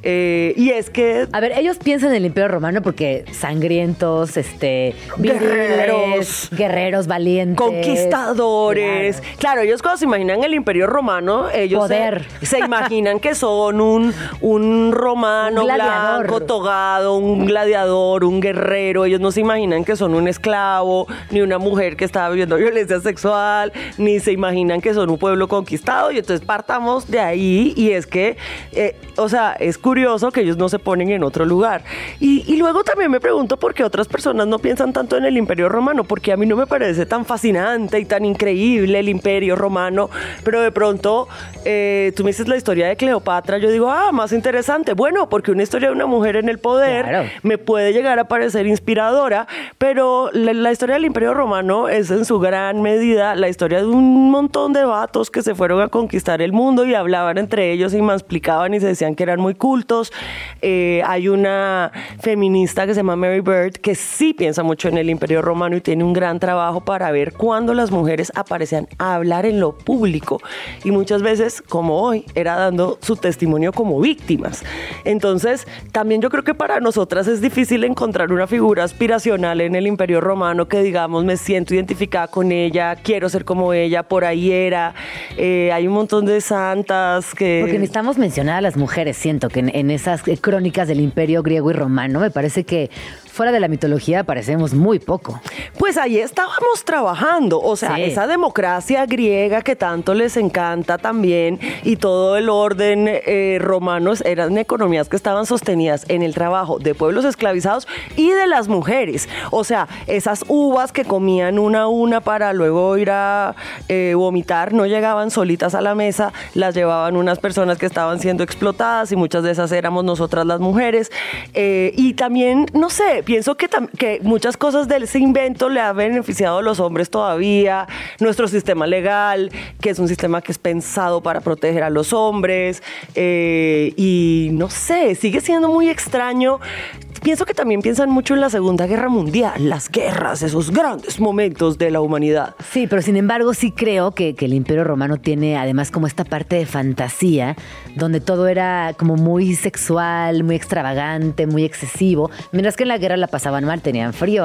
Eh, y es que A ver, ellos piensan en el Imperio Romano porque sangrientos, este, viriles, Guerreros. guerreros valientes. conquistadores. Claro. Claro. ellos cuando se imaginan el imperio romano, ellos se- Poder. Se, imaginan que son un, un romano Un blanco, togado, un gladiador, un guerrero. Ellos no se imaginan que son un esclavo, ni una mujer que estaba viviendo violencia sexual, ni se imaginan que son un pueblo conquistado. Y entonces partamos de ahí y es que, eh, o sea, es curioso que ellos no se ponen en otro lugar. Y, y luego también me pregunto por qué otras personas no piensan tanto en el imperio romano, porque a mí no me parece tan fascinante y tan increíble el imperio romano, pero de pronto eh, tú me dices la historia de Cleopatra, yo digo, ah, más interesante. Bueno, porque una historia de una mujer en el poder Claro. me puede llegar a parecer inspiradora, pero la, la historia del Imperio Romano es en su gran medida la historia de un montón de vatos que se fueron a conquistar el mundo y hablaban entre ellos y más explicaban y se decían que eran muy cultos. Eh, hay una feminista que se llama Mary Bird que sí piensa mucho en el Imperio Romano y tiene un gran trabajo para ver cuándo las mujeres aparecían a hablar en lo público y muchas veces, como hoy, era dando su testimonio como víctimas. Entonces, también yo creo que para nosotras es difícil encontrar una figura aspiracional en el Imperio Romano que digamos me siento identificada con ella, quiero ser como ella, por ahí era. Eh, hay un montón de santas que... Porque necesitamos mencionar a las mujeres, siento que en, en esas crónicas del imperio griego y romano me parece que fuera de la mitología parecemos muy poco. Pues ahí estábamos trabajando, o sea, Sí. esa democracia griega que tanto les encanta también y todo el orden eh, romanos eran economías que estaban sostenidas en el trabajo de pueblos esclavizados y de las mujeres. O sea, esas uvas que comían una a una para luego ir a eh, vomitar no llegaban solitas a la mesa, las llevaban unas personas que estaban siendo explotadas y muchas de esas éramos nosotras las mujeres. Eh, y también, no sé, pienso que, que muchas cosas de ese invento le ha beneficiado a los hombres todavía, nuestro sistema legal, que es un sistema que es pensado para proteger a los hombres, eh, y no sé, sigue siendo muy extraño. Pienso que también piensan mucho en la Segunda Guerra Mundial, las guerras, esos grandes momentos de la humanidad. Sí, pero sin embargo sí creo que, que el Imperio Romano tiene además como esta parte de fantasía, donde todo era como muy sexual, muy extravagante, muy excesivo, mientras que en la guerra la pasaban mal, tenían frío,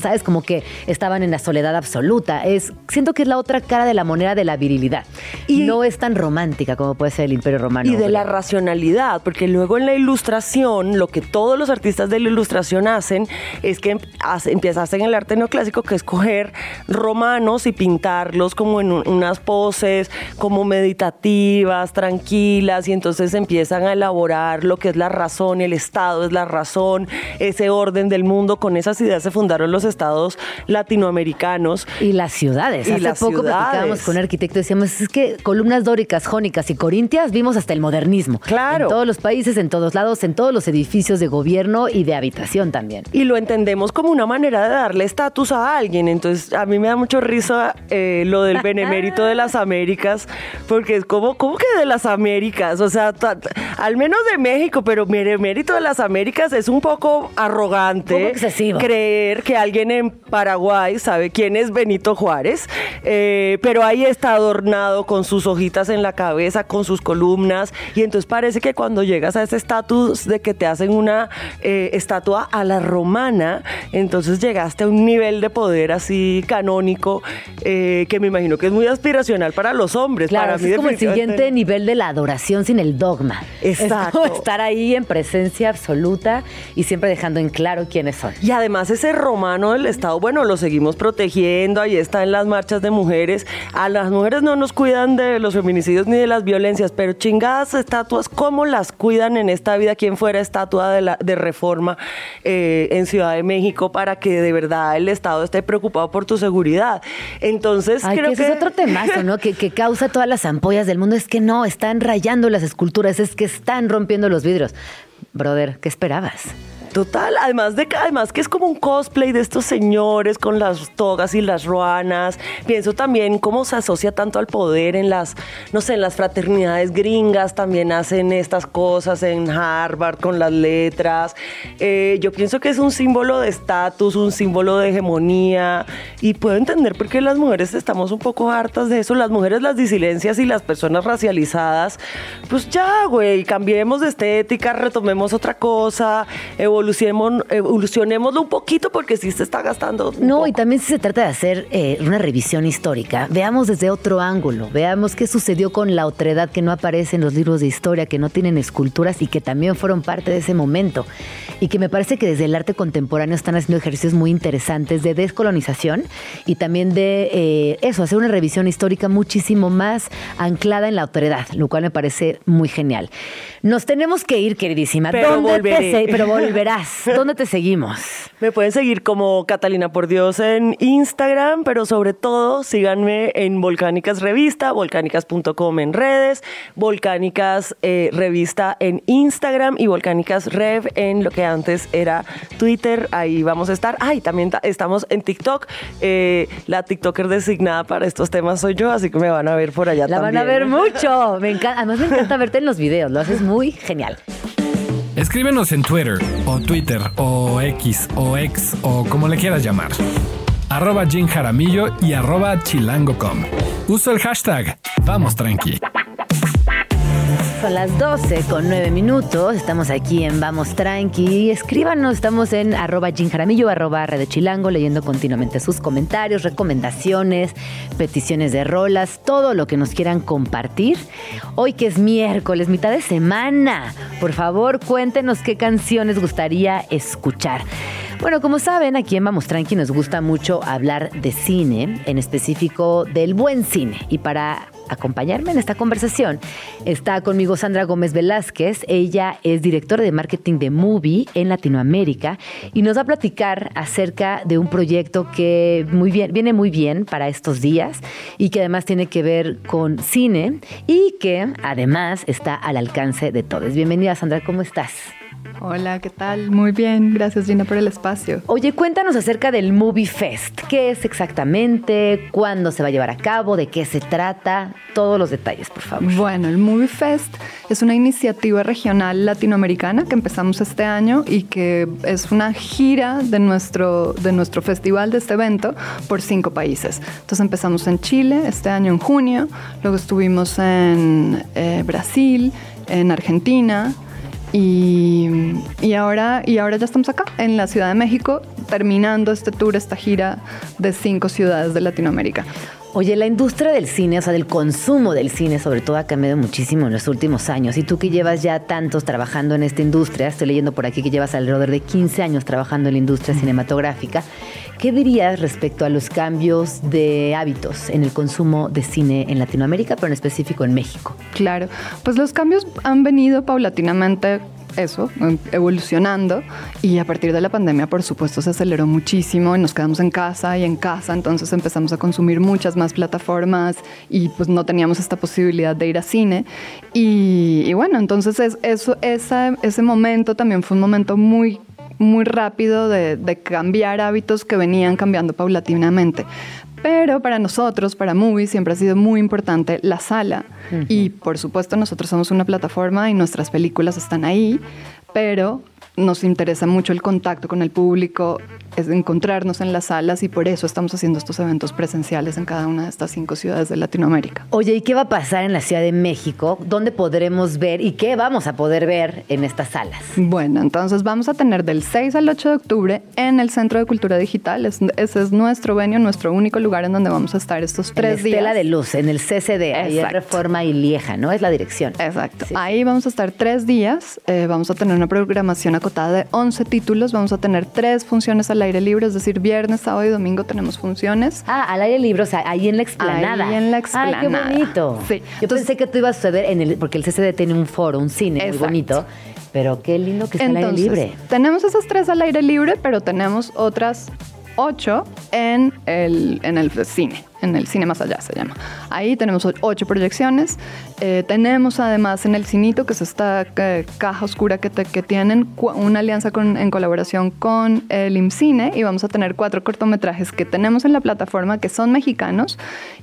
sabes, como que estaban en la soledad absoluta. Es, siento que es la otra cara de la moneda de la virilidad. Y no es tan romántica como puede ser el Imperio Romano. Y de la racionalidad, porque luego en la ilustración, lo que todos los artistas de la ilustración hacen es que em- empiezan en el arte neoclásico, que es coger romanos y pintarlos como en un- unas poses como meditativas, tranquilas, y entonces empiezan a elaborar lo que es la razón, el Estado es la razón, ese orden del mundo. Con esas ideas se fundaron los estados latinoamericanos. Y las ciudades. Y Hace las poco platicábamos ciudades. con un arquitecto y decíamos, es que columnas dóricas, jónicas y corintias vimos hasta el modernismo. Claro. En todos los países, en todos lados, en todos los edificios de gobierno y de habitación también. y lo entendemos como una manera de darle estatus a alguien. Entonces, a mí me da mucho risa eh, lo del benemérito de las Américas, porque es como, ¿cómo que de las Américas? O sea, al menos de México, pero benemérito de las Américas es un poco arrogante. Un poco excesivo. Creer que alguien en Paraguay sabe quién es Benito Juárez, eh, pero ahí está adornado con sus hojitas en la cabeza, con sus columnas, y entonces parece que cuando llegas a ese estatus de que te hacen una eh, estatua a la romana, entonces llegaste a un nivel de poder así canónico eh, que me imagino que es muy aspiracional para los hombres. Claro, para es como el siguiente nivel de la adoración sin el dogma. Exacto. Es como estar ahí en presencia absoluta y siempre dejando en claro quiénes son. Y además ese romano del Estado, bueno, lo seguimos protegiendo, ahí está en las marchas de mujeres. A las mujeres no nos cuidan de los feminicidios ni de las violencias, pero chingadas estatuas, ¿cómo las cuidan en esta vida? ¿Quién fuera estatua de, la, de reforma eh, en Ciudad de México para que de verdad el Estado esté preocupado por tu seguridad? Entonces, Ay, creo que ese es otro temazo, ¿no? Que, que causa todas las ampollas del mundo. Es que no, están rayando las esculturas, es que están rompiendo los vidrios. Brother, ¿qué esperabas? Total, además de que además que es como un cosplay de estos señores con las togas y las ruanas. Pienso también cómo se asocia tanto al poder en las, no sé, en las fraternidades gringas también hacen estas cosas en Harvard con las letras. Eh, yo pienso que es un símbolo de estatus, un símbolo de hegemonía y puedo entender por qué las mujeres estamos un poco hartas de eso. Las mujeres, las disidencias y las personas racializadas, pues ya, güey, cambiemos de estética, retomemos otra cosa, evolucionemos, evolucionémoslo un poquito porque sí se está gastando. No, poco. y también si se trata de hacer eh, una revisión histórica, veamos desde otro ángulo, veamos qué sucedió con la otredad que no aparece en los libros de historia, que no tienen esculturas y que también fueron parte de ese momento. Y que me parece que desde el arte contemporáneo están haciendo ejercicios muy interesantes de descolonización y también de eh, eso, hacer una revisión histórica muchísimo más anclada en la otredad, lo cual me parece muy genial. Nos tenemos que ir, queridísima. Pero ¿Dónde volveré. pero ¿Dónde te seguimos? Me pueden seguir como Catalina por Dios en Instagram, pero sobre todo síganme en Volcánicas Revista, volcánicas.com en redes, Volcánicas eh, Revista en Instagram y Volcánicas Rev en lo que antes era Twitter. Ahí vamos a estar. Ay, también ta- estamos en TikTok. Eh, la TikToker designada para estos temas soy yo, así que me van a ver por allá La van también. a ver mucho. Me encanta, además me encanta verte en los videos, lo haces muy genial. Escríbenos en Twitter, o Twitter, o X, o X, o como le quieras llamar. Arroba Jim Jaramillo y arroba chilango.com. Uso el hashtag Vamos Tranqui. Son las 12 con 9 minutos. Estamos aquí en Vamos Tranqui. Escríbanos, estamos en arroba Jim Jaramillo, arroba de leyendo continuamente sus comentarios, recomendaciones, peticiones de rolas, todo lo que nos quieran compartir. Hoy que es miércoles, mitad de semana. Por favor, cuéntenos qué canciones gustaría escuchar. Bueno, como saben, aquí en Vamos Tranqui nos gusta mucho hablar de cine, en específico del buen cine. Y para acompañarme en esta conversación está conmigo Sandra Gómez Velázquez. Ella es directora de marketing de Movie en Latinoamérica y nos va a platicar acerca de un proyecto que muy bien, viene muy bien para estos días y que además tiene que ver con cine y que además está al alcance de todos. Bienvenida Sandra, ¿cómo estás? Hola, ¿qué tal? Muy bien, gracias Gina por el espacio. Oye, cuéntanos acerca del Movie Fest. ¿Qué es exactamente? ¿Cuándo se va a llevar a cabo? ¿De qué se trata? Todos los detalles, por favor. Bueno, el Movie Fest es una iniciativa regional latinoamericana que empezamos este año y que es una gira de nuestro, de nuestro festival, de este evento, por cinco países. Entonces empezamos en Chile este año en junio, luego estuvimos en eh, Brasil, en Argentina, y, y, ahora, y ahora ya estamos acá, en la Ciudad de México, terminando este tour, esta gira de cinco ciudades de Latinoamérica. Oye, la industria del cine, o sea, del consumo del cine, sobre todo, ha cambiado muchísimo en los últimos años. Y tú que llevas ya tantos trabajando en esta industria, estoy leyendo por aquí que llevas alrededor de 15 años trabajando en la industria cinematográfica, ¿qué dirías respecto a los cambios de hábitos en el consumo de cine en Latinoamérica, pero en específico en México? Claro, pues los cambios han venido paulatinamente eso, evolucionando. Y a partir de la pandemia por supuesto se aceleró muchísimo y nos quedamos en casa y en casa, entonces empezamos a consumir muchas más plataformas y pues no teníamos esta posibilidad de ir a cine. Y, bueno, entonces es, eso, ese momento también fue un momento muy muy rápido de, de, cambiar hábitos que venían cambiando paulatinamente. Pero para nosotros, para Movie, siempre ha sido muy importante la sala. Y por supuesto nosotros somos una plataforma y nuestras películas están ahí, pero nos interesa mucho el contacto con el público, es encontrarnos en las salas y por eso estamos haciendo estos eventos presenciales en cada una de estas cinco ciudades de Latinoamérica. Oye, ¿y qué va a pasar en la Ciudad de México? ¿Dónde podremos ver y qué vamos a poder ver en estas salas? Bueno, entonces vamos a tener del 6 al 8 de octubre en el Centro de Cultura Digital. ese es nuestro venio, nuestro único lugar en donde vamos a estar estos tres en Estela de Luz, en el CCD, ahí en Reforma y Lieja, ¿no? Es la dirección. Exacto. Ahí vamos a estar tres días, eh, vamos a tener una programación acotada de 11 títulos, vamos a tener tres funciones al aire libre, es decir, viernes, sábado y domingo tenemos funciones. Ah, al aire libre, o sea, ahí en la explanada. Ahí en la explanada. Ay, qué bonito. Sí. Yo pensé que tú ibas a suceder en el, porque el CCD tiene un foro, un cine muy bonito. Pero qué lindo que está al aire libre. Tenemos esas tres al aire libre, pero tenemos otras ocho en el, en el cine en el Cine Más Allá se llama. Ahí tenemos ocho proyecciones. Eh, tenemos además en el Cinito, que es esta eh, caja oscura que, que tienen, una alianza con, en colaboración con el IMCINE y vamos a tener cuatro cortometrajes que tenemos en la plataforma que son mexicanos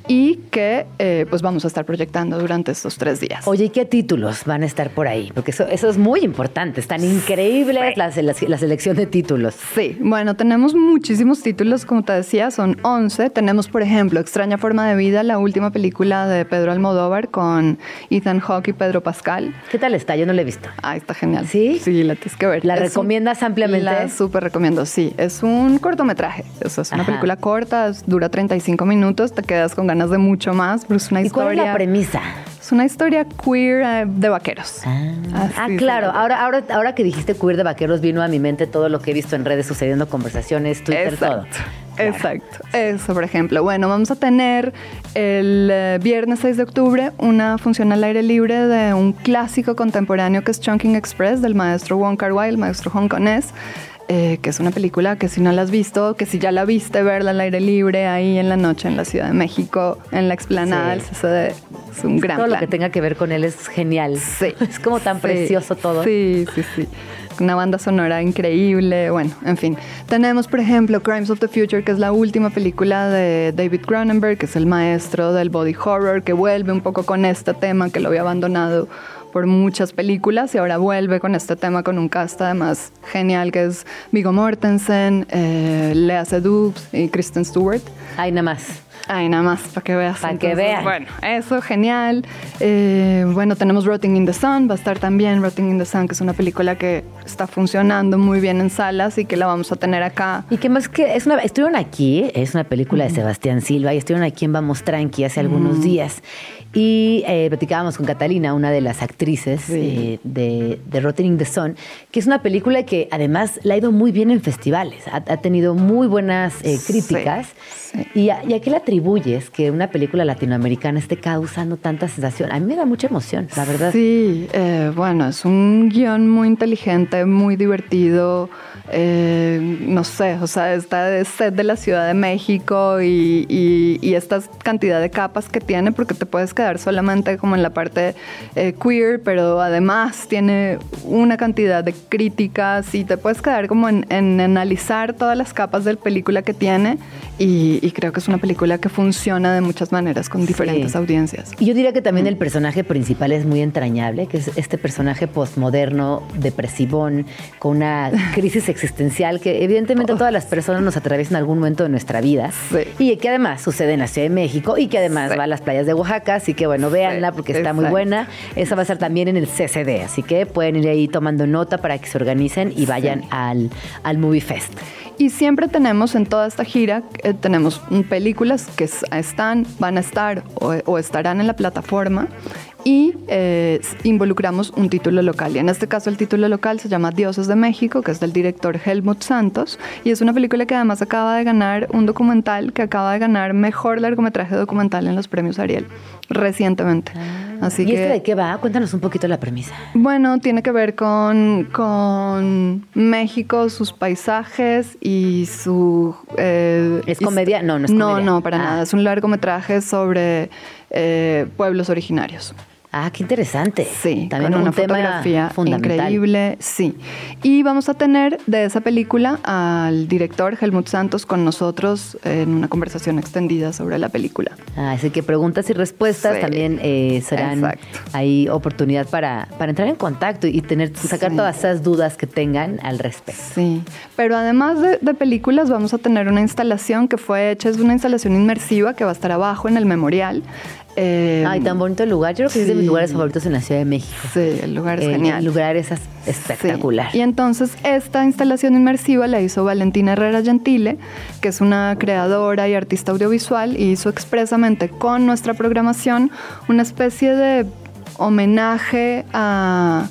y que eh, pues vamos a estar proyectando durante estos tres días. Oye, ¿y qué títulos van a estar por ahí? Porque eso, eso es muy importante, están increíbles la, la, selección de títulos. Sí, bueno, tenemos muchísimos títulos, como te decía, son 11. Tenemos, por ejemplo, Extraña Forma de Vida, la última película de Pedro Almodóvar con Ethan Hawke y Pedro Pascal. ¿Qué tal está? Yo no la he visto. Ah, está genial. ¿Sí? Sí, la tienes que ver. ¿La recomiendas ampliamente? La súper recomiendo, sí. Es un cortometraje. es una película corta, dura 35 minutos, te quedas con ganas de mucho más, pero es una ¿Y historia... cuál es la premisa? Es una historia queer eh, de vaqueros. Ah, ah claro. Ahora, ahora, ahora que dijiste queer de vaqueros, vino a mi mente todo lo que he visto en redes sucediendo, conversaciones, Twitter, todo. Exacto. Eso, por ejemplo. Bueno, vamos a tener el eh, viernes 6 de octubre una función al aire libre de un clásico contemporáneo que es Chunking Express del maestro Wong Kar Wai, el maestro hongkonés. Eh, que es una película que si no la has visto, que si ya la viste, verla al aire libre ahí en la noche en la Ciudad de México, en la explanada sí. es un gran Todo plan. lo que tenga que ver con él es genial. Sí. Es como tan precioso todo. Sí, sí, sí una banda sonora increíble, bueno, en fin. Tenemos, por ejemplo, Crimes of the Future, que es la última película de David Cronenberg, que es el maestro del body horror, que vuelve un poco con este tema que lo había abandonado por muchas películas y ahora vuelve con este tema con un cast además genial que es Viggo Mortensen, eh, Lea Seydoux y Kristen Stewart. Ahí nada más. Ay, nada más, para que veas. Para que veas. Bueno, eso, genial. Eh, bueno, tenemos Rotting in the Sun, va a estar también Rotting in the Sun, que es una película que está funcionando muy bien en salas y que la vamos a tener acá. Y que más que, es una, estuvieron aquí, es una película de Sebastián Silva y estuvieron aquí en Vamos Tranqui hace algunos días. Y eh, platicábamos con Catalina, una de las actrices eh, de, de Rotting the Sun, que es una película que además la ha ido muy bien en festivales. Ha, ha tenido muy buenas eh, críticas. ¿Y, a, ¿Y a qué le atribuyes que una película latinoamericana esté causando tanta sensación? A mí me da mucha emoción, la verdad. Sí, eh, bueno, es un guion muy inteligente, muy divertido. Eh, no sé, o sea, esta set de la Ciudad de México y, y- esta cantidad de capas que tiene, porque te puedes quedar solamente como en la parte eh, queer, pero además tiene una cantidad de críticas y te puedes quedar como en, en analizar todas las capas de película que tiene y, y creo que es una película que funciona de muchas maneras con diferentes Sí. audiencias. Y yo diría que también el personaje principal es muy entrañable, que es este personaje postmoderno, depresivón, con una crisis existencial que evidentemente todas las personas nos atraviesan en algún momento de nuestra vida. Sí. Y que además sucede en la Ciudad de México y que además Sí. va a las playas de Oaxaca, así que bueno, véanla porque está muy buena. Esa va a estar también en el CCD, así que pueden ir ahí tomando nota para que se organicen y vayan al, al Movie Fest. Y siempre tenemos en toda esta gira, eh, tenemos películas que están, van a estar o estarán en la plataforma y eh, involucramos un título local. Y en este caso el título local se llama Dioses de México, que es del director Helmut Santos. Y es una película que además acaba de ganar un documental, que acaba de ganar mejor largometraje documental en los premios Ariel recientemente. Así ¿Y que... este de qué va? Cuéntanos un poquito la premisa. Bueno, tiene que ver con, con México, sus paisajes y su... eh, ¿Es comedia? No, no es No, comedia. no, para Ah. nada. Es un largometraje sobre eh, pueblos originarios. Ah, qué interesante. Sí, también con un una tema fotografía fundamental. increíble, sí. Y vamos a tener de esa película al director Helmut Santos con nosotros en una conversación extendida sobre la película. Ah, así que preguntas y respuestas Sí. también eh, serán Exacto. ahí oportunidad para, para entrar en contacto y tener sacar Sí. todas esas dudas que tengan al respecto. Sí, pero además de, de películas vamos a tener una instalación que fue hecha, es una instalación inmersiva que va a estar abajo en el memorial. Eh, Ay, tan bonito el lugar. Yo creo que es de mis lugares favoritos en la Ciudad de México. Sí, el lugar es Eh, genial. El lugar es espectacular. Sí. Y entonces esta instalación inmersiva la hizo Valentina Herrera Gentile, que es una creadora y artista audiovisual, y hizo expresamente con nuestra programación una especie de homenaje a,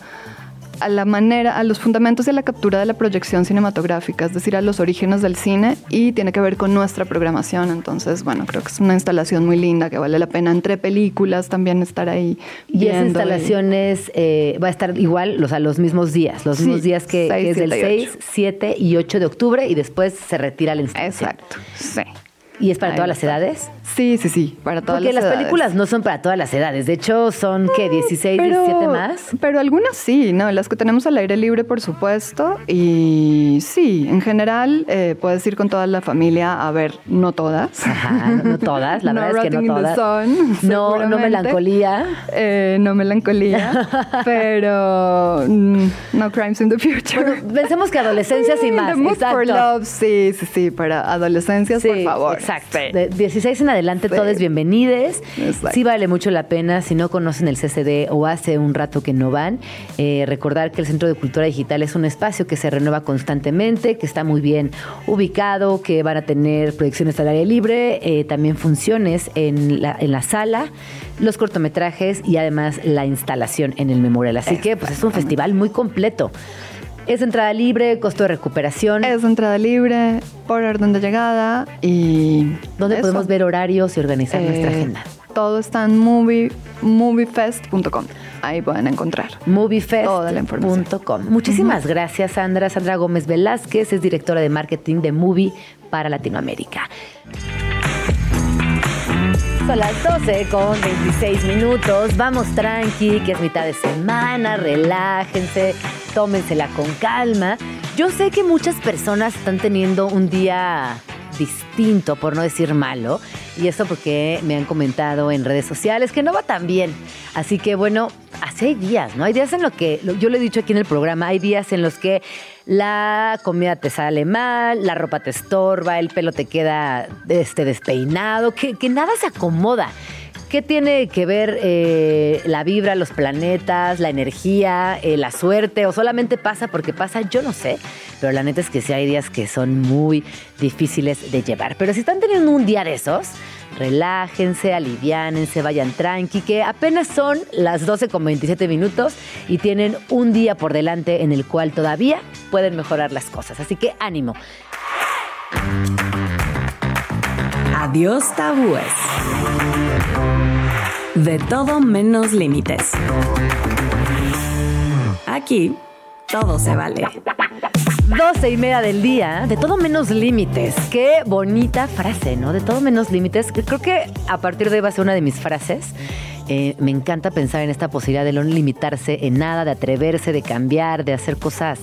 a la manera, a los fundamentos de la captura de la proyección cinematográfica, es decir, a los orígenes del cine, y tiene que ver con nuestra programación. Entonces, bueno, creo que es una instalación muy linda que vale la pena entre películas también estar ahí. Y esa instalación es, eh, va a estar igual, o sea, los mismos días, los Sí, mismos días que, es del siete y 6, 7 y 8 de octubre y después se retira la instalación. Exacto, sí. ¿Y es para Ahí todas las a edades? Sí, sí, sí, para todas Porque las, películas no son para todas las edades. De hecho, son que 16, 17 más. Pero algunas sí, ¿no? Las que tenemos al aire libre, por supuesto. Y sí, en general eh, puedes ir con toda la familia a ver, no todas. Ajá, no, no todas, la No verdad es que no todas. Sun, no, no melancolía. Eh, no melancolía, pero mm, no crimes in the future. Pensemos que adolescencia sin más. The Mood for. Love, sí, sí, sí, para adolescencias, por Sí, favor. Exacto. Sí. De 16 en adelante, Sí. todos bienvenidos. Exacto. Sí vale mucho la pena. Si no conocen el CCD o hace un rato que no van, eh, recordar que el Centro de Cultura Digital es un espacio que se renueva constantemente, que está muy bien ubicado, que van a tener proyecciones al aire libre, eh, también funciones en la, en la sala, los cortometrajes y además la instalación en el memorial. Así que pues es un festival muy completo. Es entrada libre, costo de recuperación. Es entrada libre, por orden de llegada y... ¿Dónde eso. podemos ver horarios y organizar nuestra Eh, agenda? Todo está en movie, moviefest.com. Ahí pueden encontrar. Moviefest.com. Muchísimas gracias, Sandra. Sandra Gómez Velázquez es directora de marketing de Movie para Latinoamérica. Son las 12 con 26 minutos. Vamos tranqui, que es mitad de semana. Relájense, tómensela con calma. Yo sé que muchas personas están teniendo un día distinto, por no decir malo, y eso porque me han comentado en redes sociales que no va tan bien. Así que bueno, así hay días, ¿no? Hay días en los que, yo lo he dicho aquí en el programa, hay días en los que la comida te sale mal, la ropa te estorba, el pelo te queda este, despeinado, que nada se acomoda. ¿Qué tiene que ver eh, la vibra, los planetas, la energía, eh, la suerte? ¿O solamente pasa porque pasa? Yo no sé. Pero la neta es que sí hay días que son muy difíciles de llevar. Pero si están teniendo un día de esos, relájense, aliviánense, vayan tranqui, que apenas son las 12 con 27 minutos y tienen un día por delante en el cual todavía pueden mejorar las cosas. Así que ánimo. Adiós tabúes. De todo menos límites. Aquí todo se vale. 12 y media del día, de todo menos límites. Qué bonita frase, ¿no? De todo menos límites. Creo que a partir de hoy va a ser una de mis frases. Eh, me encanta pensar en esta posibilidad de no limitarse en nada, de atreverse, de cambiar, de hacer cosas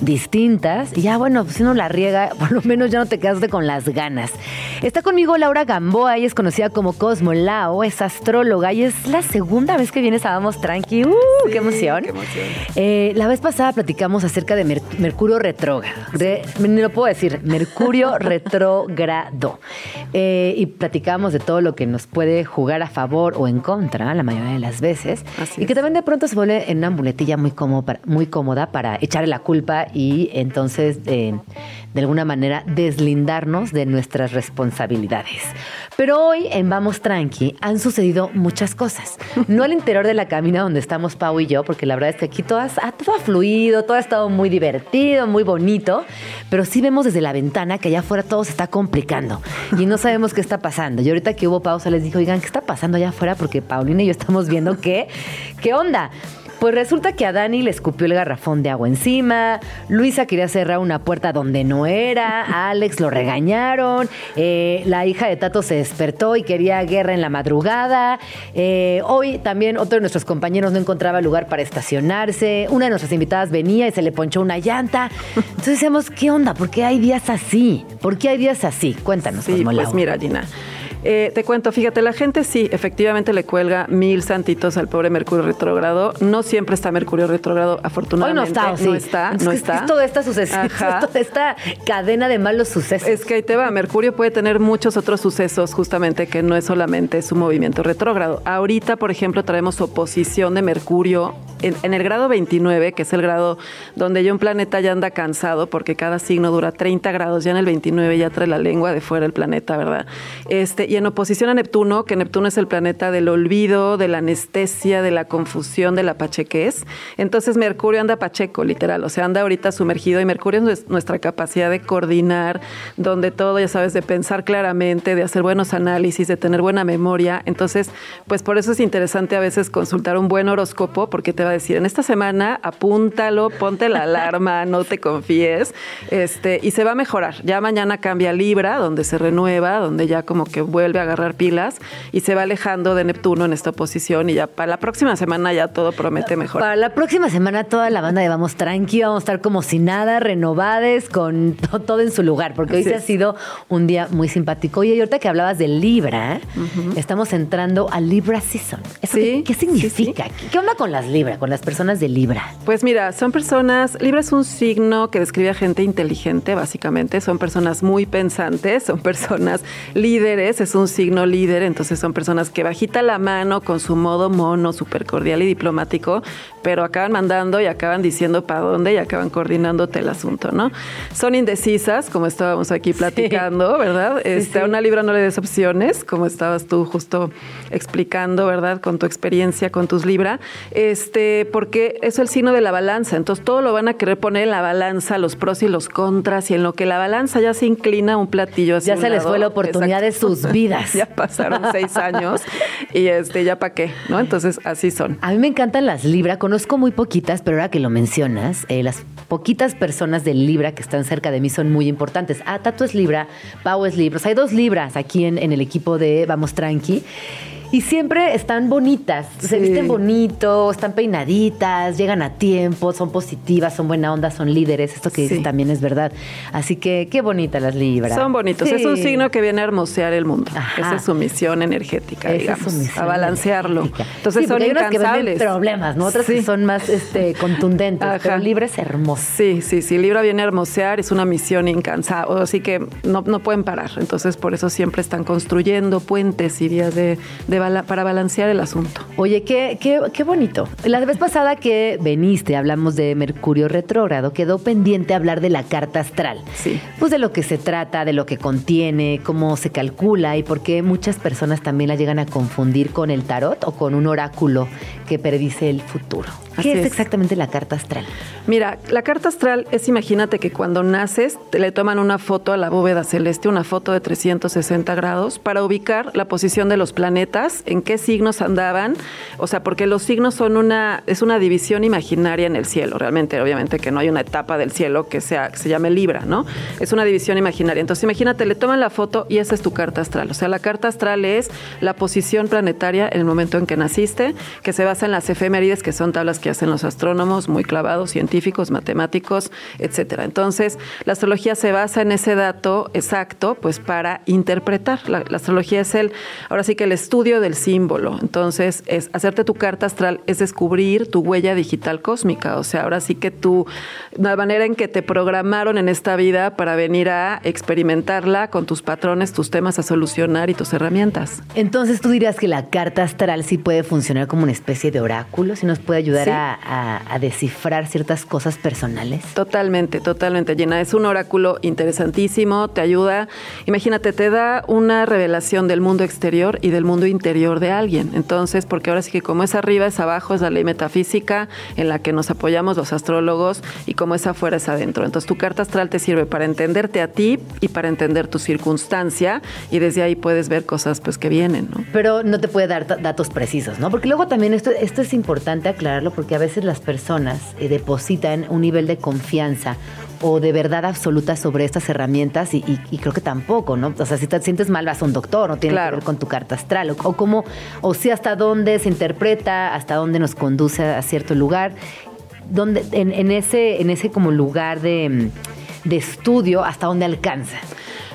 distintas. Y ya, bueno, pues si uno la riega, por lo menos ya no te quedaste con las ganas. Está conmigo Laura Gamboa, ella es conocida como Cosmo Lao, es astróloga y es la segunda vez que vienes a Vamos Tranqui. ¡Uh! ¡Qué emoción! Eh, la vez pasada platicamos acerca de Mercurio retrógrado. Ni lo puedo decir, Mercurio retrógrado. Eh, y platicamos de todo lo que nos puede jugar a favor o en contra la mayoría de las veces. y que también de pronto se vuelve en una muletilla muy, cómoda, muy cómoda para echarle la culpa y entonces eh, de alguna manera deslindarnos de nuestras responsabilidades. Pero hoy en Vamos Tranqui han sucedido muchas cosas. No al interior de la cabina donde estamos Pau y yo, porque la verdad es que aquí todo ha, todo ha fluido, todo ha estado muy divertido, muy bonito, pero sí vemos desde la ventana que allá afuera todo se está complicando y no sabemos qué está pasando. Y ahorita que hubo pausa les dije, oigan, ¿qué está pasando allá afuera? Porque Paulina y yo estamos viendo qué, qué onda. Pues resulta que a Dani le escupió el garrafón de agua encima, Luisa quería cerrar una puerta donde no era, a Alex lo regañaron, eh, la hija de Tato se despertó y quería guerra en la madrugada, eh, hoy también otro de nuestros compañeros no encontraba lugar para estacionarse, una de nuestras invitadas venía y se le ponchó una llanta. Entonces decíamos, ¿qué onda? ¿Por qué hay días así? ¿Por qué hay días así? Cuéntanos, sí, Pues mira, Gina. Eh, te cuento, fíjate, la gente sí, efectivamente le cuelga mil santitos al pobre Mercurio retrógrado. No siempre está Mercurio retrógrado, afortunadamente. Hoy no está, sí. No está, no es está. Es toda esta toda esta cadena de malos sucesos. Es que ahí te va, Mercurio puede tener muchos otros sucesos justamente que no es solamente su movimiento retrógrado. Ahorita, por ejemplo, traemos oposición de Mercurio en, el grado 29, que es el grado donde ya un planeta ya anda cansado, porque cada signo dura 30 grados, ya en el 29 ya trae la lengua de fuera el planeta, ¿verdad? Este, y en oposición a Neptuno, que Neptuno es el planeta del olvido, de la anestesia, de la confusión, de la pachequez. Entonces Mercurio anda pacheco, literal, o sea, anda ahorita sumergido y Mercurio es nuestra capacidad de coordinar, donde todo, ya sabes, de pensar claramente, de hacer buenos análisis, de tener buena memoria. Entonces, pues por eso es interesante a veces consultar un buen horóscopo, porque te va a decir, en esta semana apúntalo, ponte la alarma, no te confíes, este, y se va a mejorar. Ya mañana cambia Libra, donde se renueva, donde ya como que vuelve a agarrar pilas y se va alejando de Neptuno en esta posición y ya para la próxima semana ya todo promete mejor. Para la próxima semana toda la banda de Vamos Tranqui, vamos a estar como si nada, renovades, con todo en su lugar, porque hoy se ha sido un día muy simpático. Oye, y ahorita que hablabas de Libra, estamos entrando a Libra Season. ¿Qué, significa? ¿Qué onda con las Libra? con las personas de Libra? Pues mira, son personas, Libra es un signo que describe a gente inteligente, básicamente, son personas muy pensantes, son personas líderes, es un signo líder, entonces son personas que bajita la mano con su modo mono, súper cordial y diplomático, pero acaban mandando y acaban diciendo para dónde y acaban coordinándote el asunto, ¿no? Son indecisas, como estábamos aquí platicando, ¿verdad? Este, A una Libra no le des opciones, como estabas tú justo explicando, ¿verdad? Con tu experiencia con tus Libra. Este, porque es el signo de la balanza, entonces todo lo van a querer poner en la balanza, los pros y los contras, y en lo que la balanza ya se inclina un platillo Ya se les fue la oportunidad de sus vidas. ya pasaron seis años y este, ya para qué, ¿no? Entonces así son. A mí me encantan las Libra, conozco muy poquitas, pero ahora que lo mencionas, eh, las poquitas personas de Libra que están cerca de mí son muy importantes. Ah, Tato es Libra, Pau es Libra, hay dos Libras aquí en, en el equipo de Vamos Tranqui. Y siempre están bonitas, se visten bonito, están peinaditas, llegan a tiempo, son positivas, son buena onda, son líderes. Esto que dices también es verdad. Así que qué bonitas las libras. Son bonitos. Es un signo que viene a hermosear el mundo. Esa es su misión energética, digamos. a balancearlo. Entonces son incansables. Que problemas, ¿no? Otras que son más este, contundentes. Pero Libra es hermoso. Sí, sí, sí. Libra viene a hermosear, es una misión incansable. Así que no, no pueden parar. Entonces, por eso siempre están construyendo puentes y vías de, de para balancear el asunto. Oye, qué, qué, qué bonito. La vez pasada que veniste, hablamos de Mercurio retrógrado, quedó pendiente hablar de la carta astral. Sí. Pues de lo que se trata, de lo que contiene, cómo se calcula y por qué muchas personas también la llegan a confundir con el tarot o con un oráculo que predice el futuro. ¿Qué es, exactamente la carta astral? Mira, la carta astral es, imagínate que cuando naces te le toman una foto a la bóveda celeste, una foto de 360 grados, para ubicar la posición de los planetas, en qué signos andaban, o sea, porque los signos son una, es una división imaginaria en el cielo, realmente, obviamente que no hay una etapa del cielo que, sea, que se llame Libra, ¿no? Es una división imaginaria. Entonces, imagínate, le toman la foto y esa es tu carta astral. O sea, la carta astral es la posición planetaria en el momento en que naciste, que se basa en las efemérides, que son tablas que hacen los astrónomos, muy clavados, científicos, matemáticos, etcétera. Entonces, la astrología se basa en ese dato exacto, pues para interpretar. La, astrología es el, ahora sí que el estudio del símbolo. Entonces, es hacerte tu carta astral, es descubrir tu huella digital cósmica. O sea, ahora sí que tú, la manera en que te programaron en esta vida para venir a experimentarla con tus patrones, tus temas a solucionar y tus herramientas. Entonces, tú dirías que la carta astral sí puede funcionar como una especie de oráculo, si nos puede ayudar a, descifrar ciertas cosas personales. Totalmente, totalmente, Llena. Es un oráculo interesantísimo, te ayuda. Imagínate, te da una revelación del mundo exterior y del mundo interior de alguien. Entonces, porque ahora sí que como es arriba, es abajo, es la ley metafísica en la que nos apoyamos los astrólogos y como es afuera, es adentro. Entonces, tu carta astral te sirve para entenderte a ti y para entender tu circunstancia y desde ahí puedes ver cosas pues que vienen, ¿no? Pero no te puede dar datos precisos, ¿no? Porque luego también esto, esto es importante aclararlo porque a veces las personas eh, depositan un nivel de confianza o de verdad absoluta sobre estas herramientas y, creo que tampoco, ¿no? O sea, si te sientes mal vas a un doctor, no tiene que ver con tu carta astral o, cómo, o si hasta dónde se interpreta, hasta dónde nos conduce a cierto lugar, donde, en, ese, en ese como lugar de, de estudio, hasta dónde alcanza.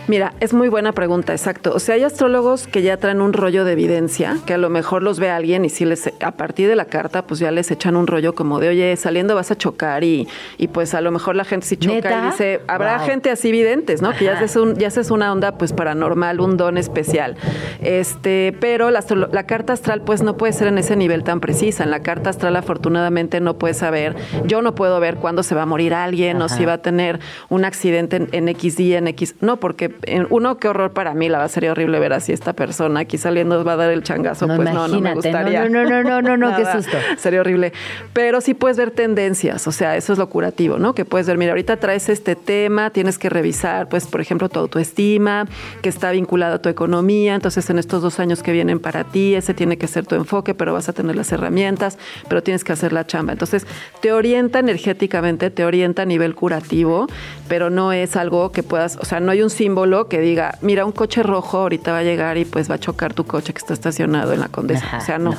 Mira, es muy buena pregunta, exacto. O sea, hay astrólogos que ya traen un rollo de evidencia, que a lo mejor los ve alguien y si les, a partir de la carta, pues ya les echan un rollo como de, oye, saliendo vas a chocar y, y pues a lo mejor la gente sí choca y dice, habrá gente así videntes, ¿no? Que ya haces, un, ya haces una onda pues paranormal, un don especial. Este, pero la, la carta astral pues no puede ser en ese nivel tan precisa. En la carta astral afortunadamente no puedes saber, yo no puedo ver cuándo se va a morir alguien o si va a tener un accidente en, en X día, en X, no, porque uno, qué horror para mí, la va sería horrible ver así esta persona aquí saliendo va a dar el changazo, pues no, no me gustaría. No, no, no, no, no, qué susto. Sería horrible. Pero sí puedes ver tendencias, o sea, eso es lo curativo, ¿no? Que puedes ver, mira, ahorita traes este tema, tienes que revisar, pues, por ejemplo, tu autoestima, que está vinculado a tu economía, entonces en estos dos años que vienen para ti, ese tiene que ser tu enfoque, pero vas a tener las herramientas, pero tienes que hacer la chamba. Entonces, te orienta energéticamente, te orienta a nivel curativo, pero no es algo que puedas, o sea, no hay un símbolo que diga, mira, un coche rojo ahorita va a llegar y pues va a chocar tu coche que está estacionado en la Condesa. o sea, no,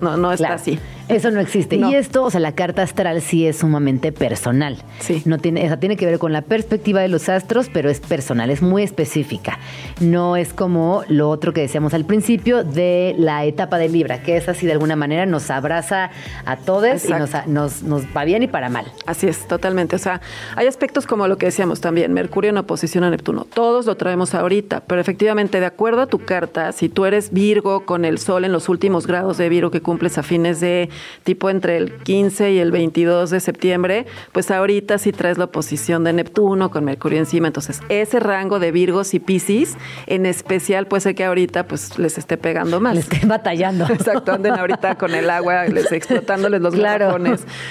no, no, está así. Eso no existe. Y esto, o sea, la carta astral sí es sumamente personal. Sí. No tiene, o sea, tiene que ver con la perspectiva de los astros, pero es personal, es muy específica. No es como lo otro que decíamos al principio de la etapa de Libra, que es así de alguna manera nos abraza a todos y nos, nos, nos va bien y para mal. Así es, totalmente. O sea, hay aspectos como lo que decíamos también, Mercurio en oposición a Neptuno. Todos lo traemos ahorita, pero efectivamente, de acuerdo a tu carta, si tú eres Virgo con el Sol en los últimos grados de Virgo que cumples a fines de tipo entre el 15 y el 22 de septiembre, pues ahorita si traes la oposición de Neptuno con Mercurio encima, entonces ese rango de Virgos y Piscis en especial puede ser que ahorita pues les esté pegando más. Les estén batallando. Exacto, anden ahorita con el agua, les explotándoles los claro.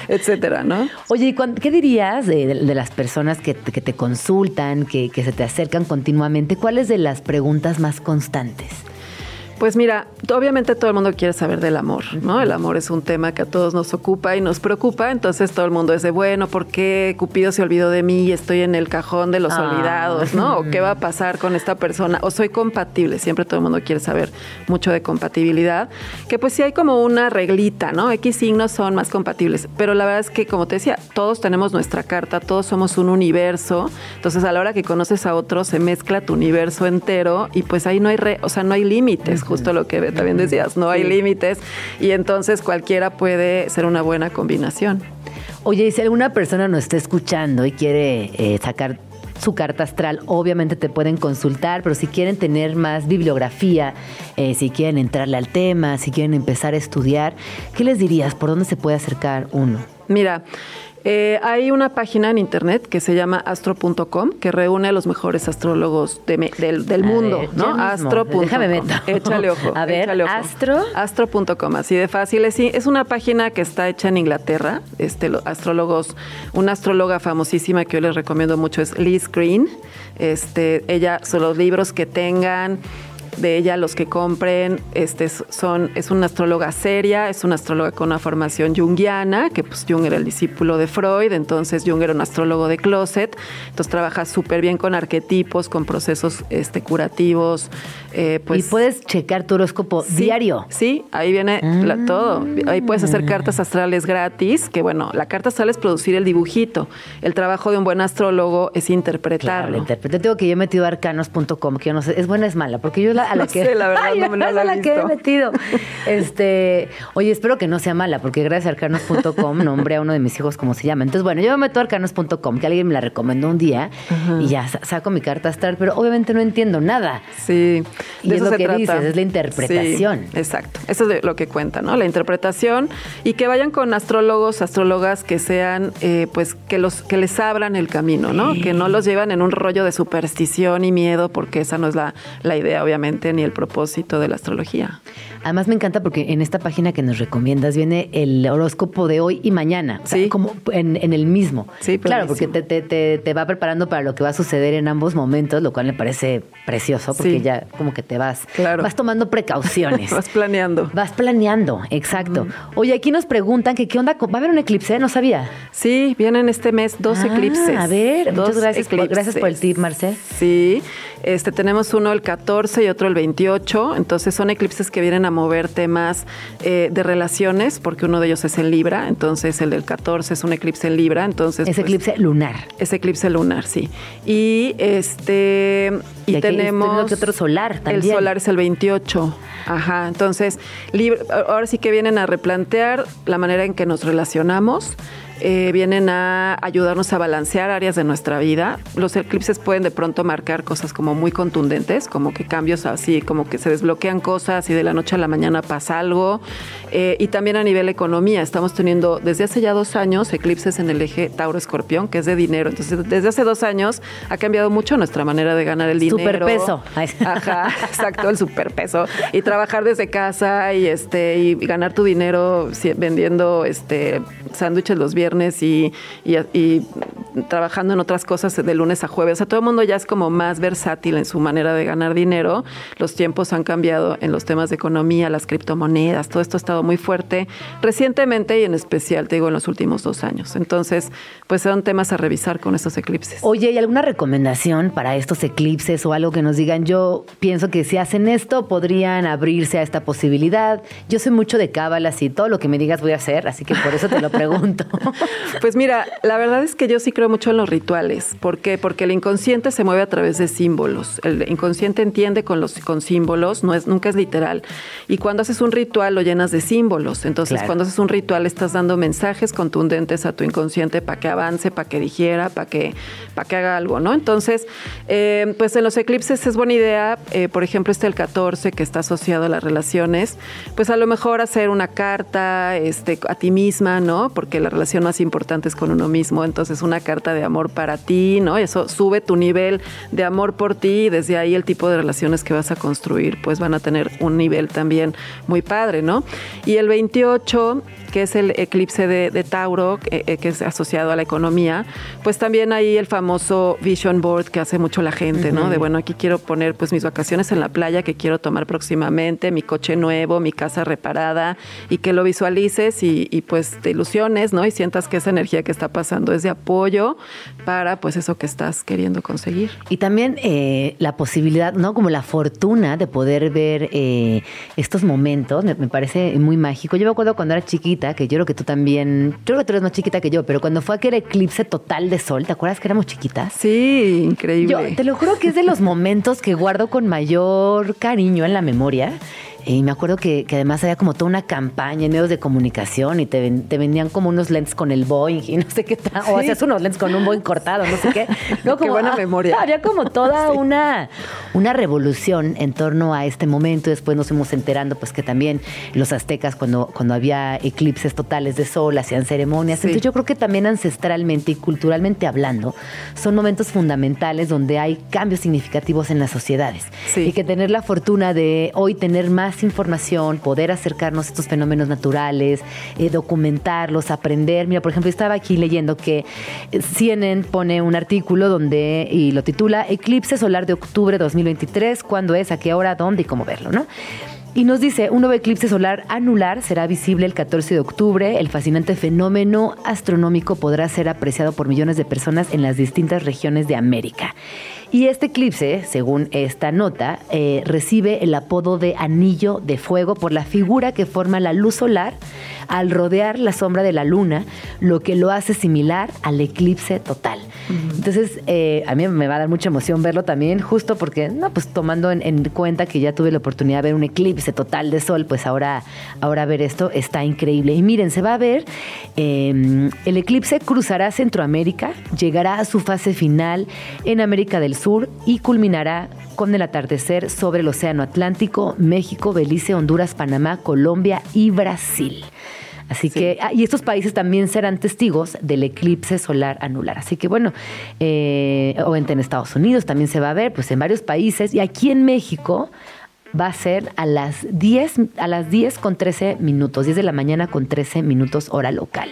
etcétera, ¿no? Oye, ¿y qué dirías de, las personas que, te consultan, que, que se te acercan continuamente? ¿Cuáles de las preguntas más constantes? Pues mira, obviamente todo el mundo quiere saber del amor, ¿no? El amor es un tema que a todos nos ocupa y nos preocupa, entonces todo el mundo es de, bueno, ¿por qué Cupido se olvidó de mí y estoy en el cajón de los ah. olvidados, ¿no? ¿O qué va a pasar con esta persona? ¿O soy compatible? Siempre todo el mundo quiere saber mucho de compatibilidad, que pues sí hay como una reglita, ¿no? X signos son más compatibles, pero la verdad es que, como te decía, todos tenemos nuestra carta, todos somos un universo, entonces a la hora que conoces a otro se mezcla tu universo entero y pues ahí no hay, re, o sea, no hay límites justo lo que también decías, no hay límites y entonces cualquiera puede ser una buena combinación. Oye, y si alguna persona nos está escuchando y quiere eh, sacar su carta astral, obviamente te pueden consultar, pero si quieren tener más bibliografía, eh, si quieren entrarle al tema, si quieren empezar a estudiar, ¿qué les dirías? ¿Por dónde se puede acercar uno? Mira, eh, hay una página en internet que se llama astro.com que reúne a los mejores astrólogos de me- del, mundo, ver, ¿no? Astro.com. Déjame meto. Échale ojo. A ver, ojo. Astro. Astro.com, así de fácil. Es, es una página que está hecha en Inglaterra. Este, los astrólogos, una astróloga famosísima que yo les recomiendo mucho es Liz Green. Este, ella, son los libros que tengan de ella los que compren este son es una astróloga seria es una astróloga con una formación junguiana que pues Jung era el discípulo de Freud entonces Jung era un astrólogo de closet entonces trabaja súper bien con arquetipos con procesos este curativos eh, pues y puedes checar tu horóscopo Sí, diario. Sí, ahí viene la- todo. Ahí puedes hacer cartas astrales gratis, que bueno, la carta astral es producir el dibujito. El trabajo de un buen astrólogo es Claro, interpretarlo. la interpreté. Te digo que yo he metido arcanos.com, que yo no sé, es buena o es mala, porque yo la, a la No que. sé, la verdad, Ay, no me- la he que metido. Este, oye, espero que no sea mala, porque gracias a arcanos.com nombré a uno de mis hijos como se llama. Entonces, bueno, yo me meto a arcanos.com, que alguien me la recomendó un día, y ya sa- saco mi carta astral, pero obviamente no entiendo nada. Sí, Y de es eso lo se que trata. dices, es la interpretación. Sí, exacto, eso es lo que cuenta, ¿no? La interpretación y que vayan con astrólogos, astrólogas que sean, eh, pues, que los que les abran el camino, ¿no? Que no los llevan en un rollo de superstición y miedo, porque esa no es la, la idea, obviamente, ni el propósito de la astrología. Además me encanta porque en esta página que nos recomiendas viene el horóscopo de hoy y mañana, o sea, Sí. como en, en el mismo. Sí, claro, porque te, te- te- te va preparando para lo que va a suceder en ambos momentos, lo cual me parece precioso porque Sí. ya como que te vas, Claro. vas tomando precauciones. Vas planeando. Vas planeando, exacto. Oye, aquí nos preguntan que qué onda, ¿va a haber un eclipse? No sabía. Sí, vienen este mes dos Ah, eclipses. A ver, Dos muchas gracias por, gracias por el eclipses. tip, Marce. Sí, este tenemos uno el 14 y otro el 28, entonces son eclipses que vienen a mover temas eh, de relaciones, porque uno de ellos es en Libra, entonces el del 14 es un eclipse en Libra, entonces Es pues, eclipse lunar. es eclipse lunar, sí. Y este y, tenemos tenemos que otro solar también. El solar es el 28. Ajá, entonces Libra- ahora sí que vienen a replantear la manera en que nos relacionamos. Eh, vienen a ayudarnos a balancear áreas de nuestra vida. Los eclipses pueden de pronto marcar cosas como muy contundentes, como que cambios así, como que se desbloquean cosas y de la noche a la mañana pasa algo. Eh, y también a nivel economía, estamos teniendo desde hace ya dos años eclipses en el eje Tauro-Escorpión, que es de dinero. Entonces, desde hace dos años ha cambiado mucho nuestra manera de ganar el dinero. Superpeso. Ajá, exacto, el superpeso. Y trabajar desde casa y este y ganar tu dinero vendiendo este sándwiches los viernes y, y- y trabajando en otras cosas de lunes a jueves. O sea, todo el mundo ya es como más versátil en su manera de ganar dinero. Los tiempos han cambiado en los temas de economía, las criptomonedas, todo esto ha estado muy fuerte recientemente y en especial, te digo, en los últimos dos años. Entonces, pues son temas a revisar con estos eclipses. Oye, ¿y alguna recomendación para estos eclipses o algo que nos digan? Yo pienso que si hacen esto podrían abrirse a esta posibilidad. Yo soy mucho de cábalas y todo lo que me digas voy a hacer, así que por eso te lo pregunto. Pues mira, la verdad es que yo sí creo mucho en los rituales. ¿Por qué? Porque el inconsciente se mueve a través de símbolos. El inconsciente entiende con los con símbolos, no es nunca es literal. Y cuando haces un ritual lo llenas de símbolos. Entonces, Claro. cuando haces un ritual estás dando mensajes contundentes a tu inconsciente para que avance, para que digiera, para que para que haga algo, ¿no? Entonces, eh, pues en los eclipses es buena idea, eh, por ejemplo, este el 14 que está asociado a las relaciones, pues a lo mejor hacer una carta este, a ti misma, ¿no? Porque la relación más importante es con uno mismo, entonces una carta de amor para ti, ¿no? Eso sube tu nivel de amor por ti y desde ahí el tipo de relaciones que vas a construir pues van a tener un nivel también muy padre, ¿no? Y el 28 que es el eclipse de, de Tauro, eh, que es asociado a la economía, pues también hay el famoso vision board que hace mucho la gente, ¿no? De bueno, aquí quiero poner pues mis vacaciones en la playa que quiero tomar próximamente, mi coche nuevo, mi casa reparada y que lo visualices y, y, pues te ilusiones, ¿no? Y sientas que esa energía que está pasando es de apoyo para pues eso que estás queriendo conseguir. Y también eh, la posibilidad, ¿no? Como la fortuna de poder ver eh, estos momentos, me, me parece muy mágico. Yo me acuerdo cuando era chiquita, que yo creo que tú también, yo creo que tú eres más chiquita que yo, pero cuando fue aquel eclipse total de sol, ¿te acuerdas que éramos chiquitas? Sí, increíble. Yo te lo juro que es de los momentos que guardo con mayor cariño en la memoria. Y me acuerdo que, que además había como toda una campaña en medios de comunicación y te, ven- te vendían como unos lentes con el Boeing y no sé qué tal. O hacías unos lentes con un Boeing cortado, no sé qué. No, Qué buena ah, memoria. Había como toda una, una revolución en torno a este momento. Después nos fuimos enterando pues que también los aztecas cuando, cuando había eclipses totales de sol hacían ceremonias. Sí. Entonces yo creo que también ancestralmente y culturalmente hablando son momentos fundamentales donde hay cambios significativos en las sociedades. Y que tener la fortuna de hoy tener más información, poder acercarnos a estos fenómenos naturales, eh, documentarlos, aprender. Mira, por ejemplo, estaba aquí leyendo que eh, CNN pone un artículo donde, y lo titula Eclipse solar de octubre 2023, cuándo es, a qué hora, dónde y cómo verlo, ¿no? Y nos dice, un nuevo eclipse solar anular será visible el 14 de octubre. El fascinante fenómeno astronómico podrá ser apreciado por millones de personas en las distintas regiones de América. Y este eclipse, según esta nota, eh, recibe el apodo de anillo de fuego por la figura que forma la luz solar al rodear la sombra de la luna, lo que lo hace similar al eclipse total. Entonces, eh, a mí me va a dar mucha emoción verlo también, justo porque, no, pues tomando en, en cuenta que ya tuve la oportunidad de ver un eclipse total de sol, pues ahora, ahora ver esto está increíble. Y miren, se va a ver, eh, el eclipse cruzará Centroamérica, llegará a su fase final en América del Sur y culminará con el atardecer sobre el Océano Atlántico, México, Belice, Honduras, Panamá, Colombia y Brasil. Así que, ah, y estos países también serán testigos del eclipse solar anular. Así que bueno, eh, obviamente en Estados Unidos también se va a ver, pues en varios países, y aquí en México va a ser a las 10, a las 10 con 13 minutos, 10 de la mañana con 13 minutos hora local.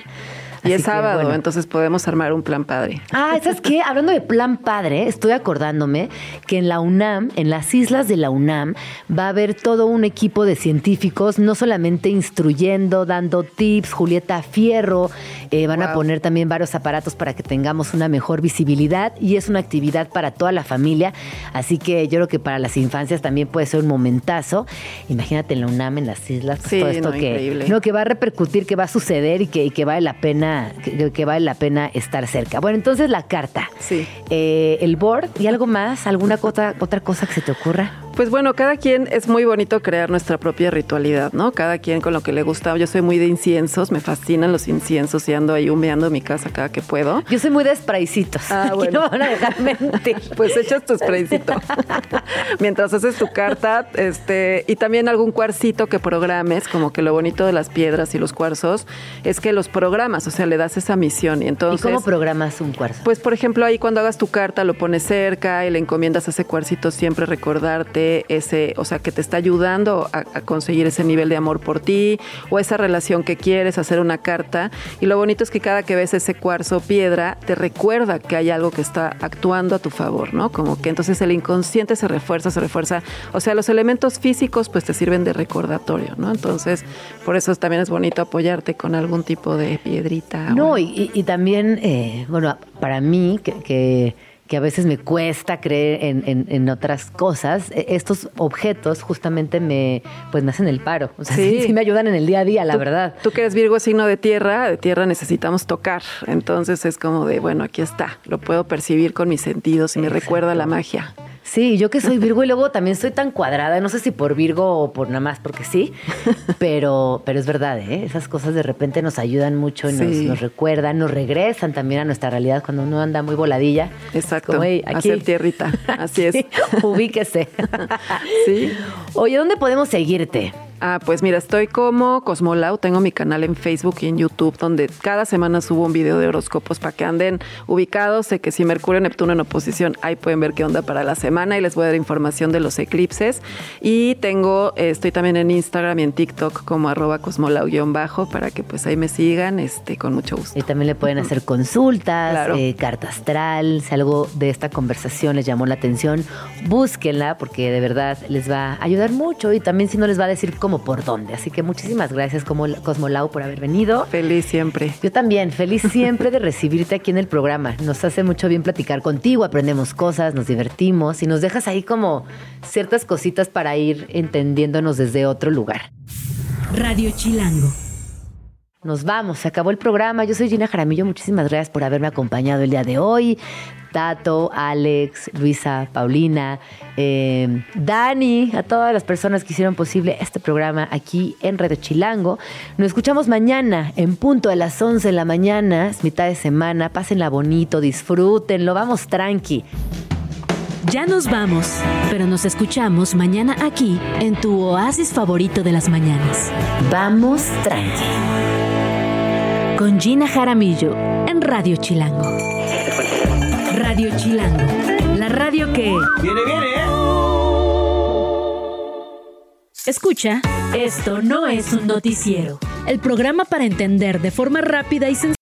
Y Así es que, sábado, bueno. entonces podemos armar un plan padre. Ah, ¿sabes qué? Hablando de plan padre, estoy acordándome que en la UNAM, en las islas de la UNAM, va a haber todo un equipo de científicos, no solamente instruyendo, dando tips, Julieta Fierro, eh, van a poner también varios aparatos para que tengamos una mejor visibilidad y es una actividad para toda la familia, así que yo creo que para las infancias también puede ser un momentazo. Imagínate en la UNAM, en las islas, pues, Sí, todo esto no, que, increíble. no, que va a repercutir, que va a suceder y que, y que vale la pena, que, que vale la pena estar cerca. Bueno, entonces la carta, Sí. eh, el board y algo más, alguna cosa, otra cosa que se te ocurra. Pues bueno, cada quien es muy bonito crear nuestra propia ritualidad, ¿no? Cada quien con lo que le gusta. Yo soy muy de inciensos, me fascinan los inciensos y ando ahí humeando mi casa cada que puedo. Yo soy muy de spraycitos. Ah, bueno. no me van a dejar mentir. Pues echas tu spraycito mientras haces tu carta, este, y también algún cuarcito que programes, como que lo bonito de las piedras y los cuarzos es que los programas, o sea, le das esa misión y ¿Y entonces cómo programas un cuarzo? pues, por ejemplo, ahí cuando hagas tu carta lo pones cerca y le encomiendas a ese cuarcito siempre recordarte ese, o sea, que te está ayudando a, a conseguir ese nivel de amor por ti o esa relación que quieres, hacer una carta. Y lo bonito es que cada que ves ese cuarzo o piedra, te recuerda que hay algo que está actuando a tu favor, ¿no? Como que entonces el inconsciente se refuerza, se refuerza. O sea, los elementos físicos pues te sirven de recordatorio, ¿no? Entonces, por eso también es bonito apoyarte con algún tipo de piedrita. No, o- y, y- y también, eh, bueno, para mí, que, que, que a veces me cuesta creer en, en- en otras cosas, eh, estos objetos justamente me, pues me hacen el paro. O sea, sí, Sí. sí me ayudan en el día a día, la Tú- verdad. Tú que eres Virgo, signo de tierra, de tierra necesitamos tocar. Entonces es como de, bueno, aquí está, lo puedo percibir con mis sentidos y me Exacto. recuerda la magia. Sí, yo que soy Virgo y luego también soy tan cuadrada, no sé si por Virgo o por nada más porque sí, pero, pero es verdad, ¿eh? esas cosas de repente nos ayudan mucho, nos, Sí. nos recuerdan, nos regresan también a nuestra realidad cuando uno anda muy voladilla. Exacto. Como, "Ey, aquí". Hacer tierrita. Así es. Sí, ubíquese. Sí. Oye, ¿dónde podemos seguirte? Ah, pues mira, estoy como Cosmolau, tengo mi canal en Facebook y en YouTube donde cada semana subo un video de horóscopos para que anden ubicados. Sé que si Mercurio y Neptuno en oposición, ahí pueden ver qué onda para la semana y les voy a dar información de los eclipses. Y tengo, eh, estoy también en Instagram y en TikTok como arroba cosmolau-bajo para que pues ahí me sigan este, con mucho gusto. Y también le pueden hacer consultas, Claro. eh, carta astral, si algo de esta conversación les llamó la atención, búsquenla porque de verdad les va a ayudar mucho y también si no les va a decir cómo por dónde. Así que muchísimas gracias como Cosmolau por haber venido. Feliz siempre. Yo también, feliz siempre de recibirte aquí en el programa. Nos hace mucho bien platicar contigo, aprendemos cosas, nos divertimos y nos dejas ahí como ciertas cositas para ir entendiéndonos desde otro lugar. Radio Chilango. Nos vamos, se acabó el programa. Yo soy Gina Jaramillo, muchísimas gracias por haberme acompañado el día de hoy. Tato, Alex, Luisa, Paulina, eh, Dani, a todas las personas que hicieron posible este programa aquí en Radio Chilango. Nos escuchamos mañana en punto a las 11 de la mañana, es mitad de semana, pásenla bonito, disfrútenlo, vamos tranqui. Ya nos vamos, pero nos escuchamos mañana aquí en tu oasis favorito de las mañanas. Vamos tranqui. Con Gina Jaramillo en Radio Chilango. Radio Chilango, la radio que... Viene, viene, ¿eh? Escucha, esto no es un noticiero. El programa para entender de forma rápida y sencilla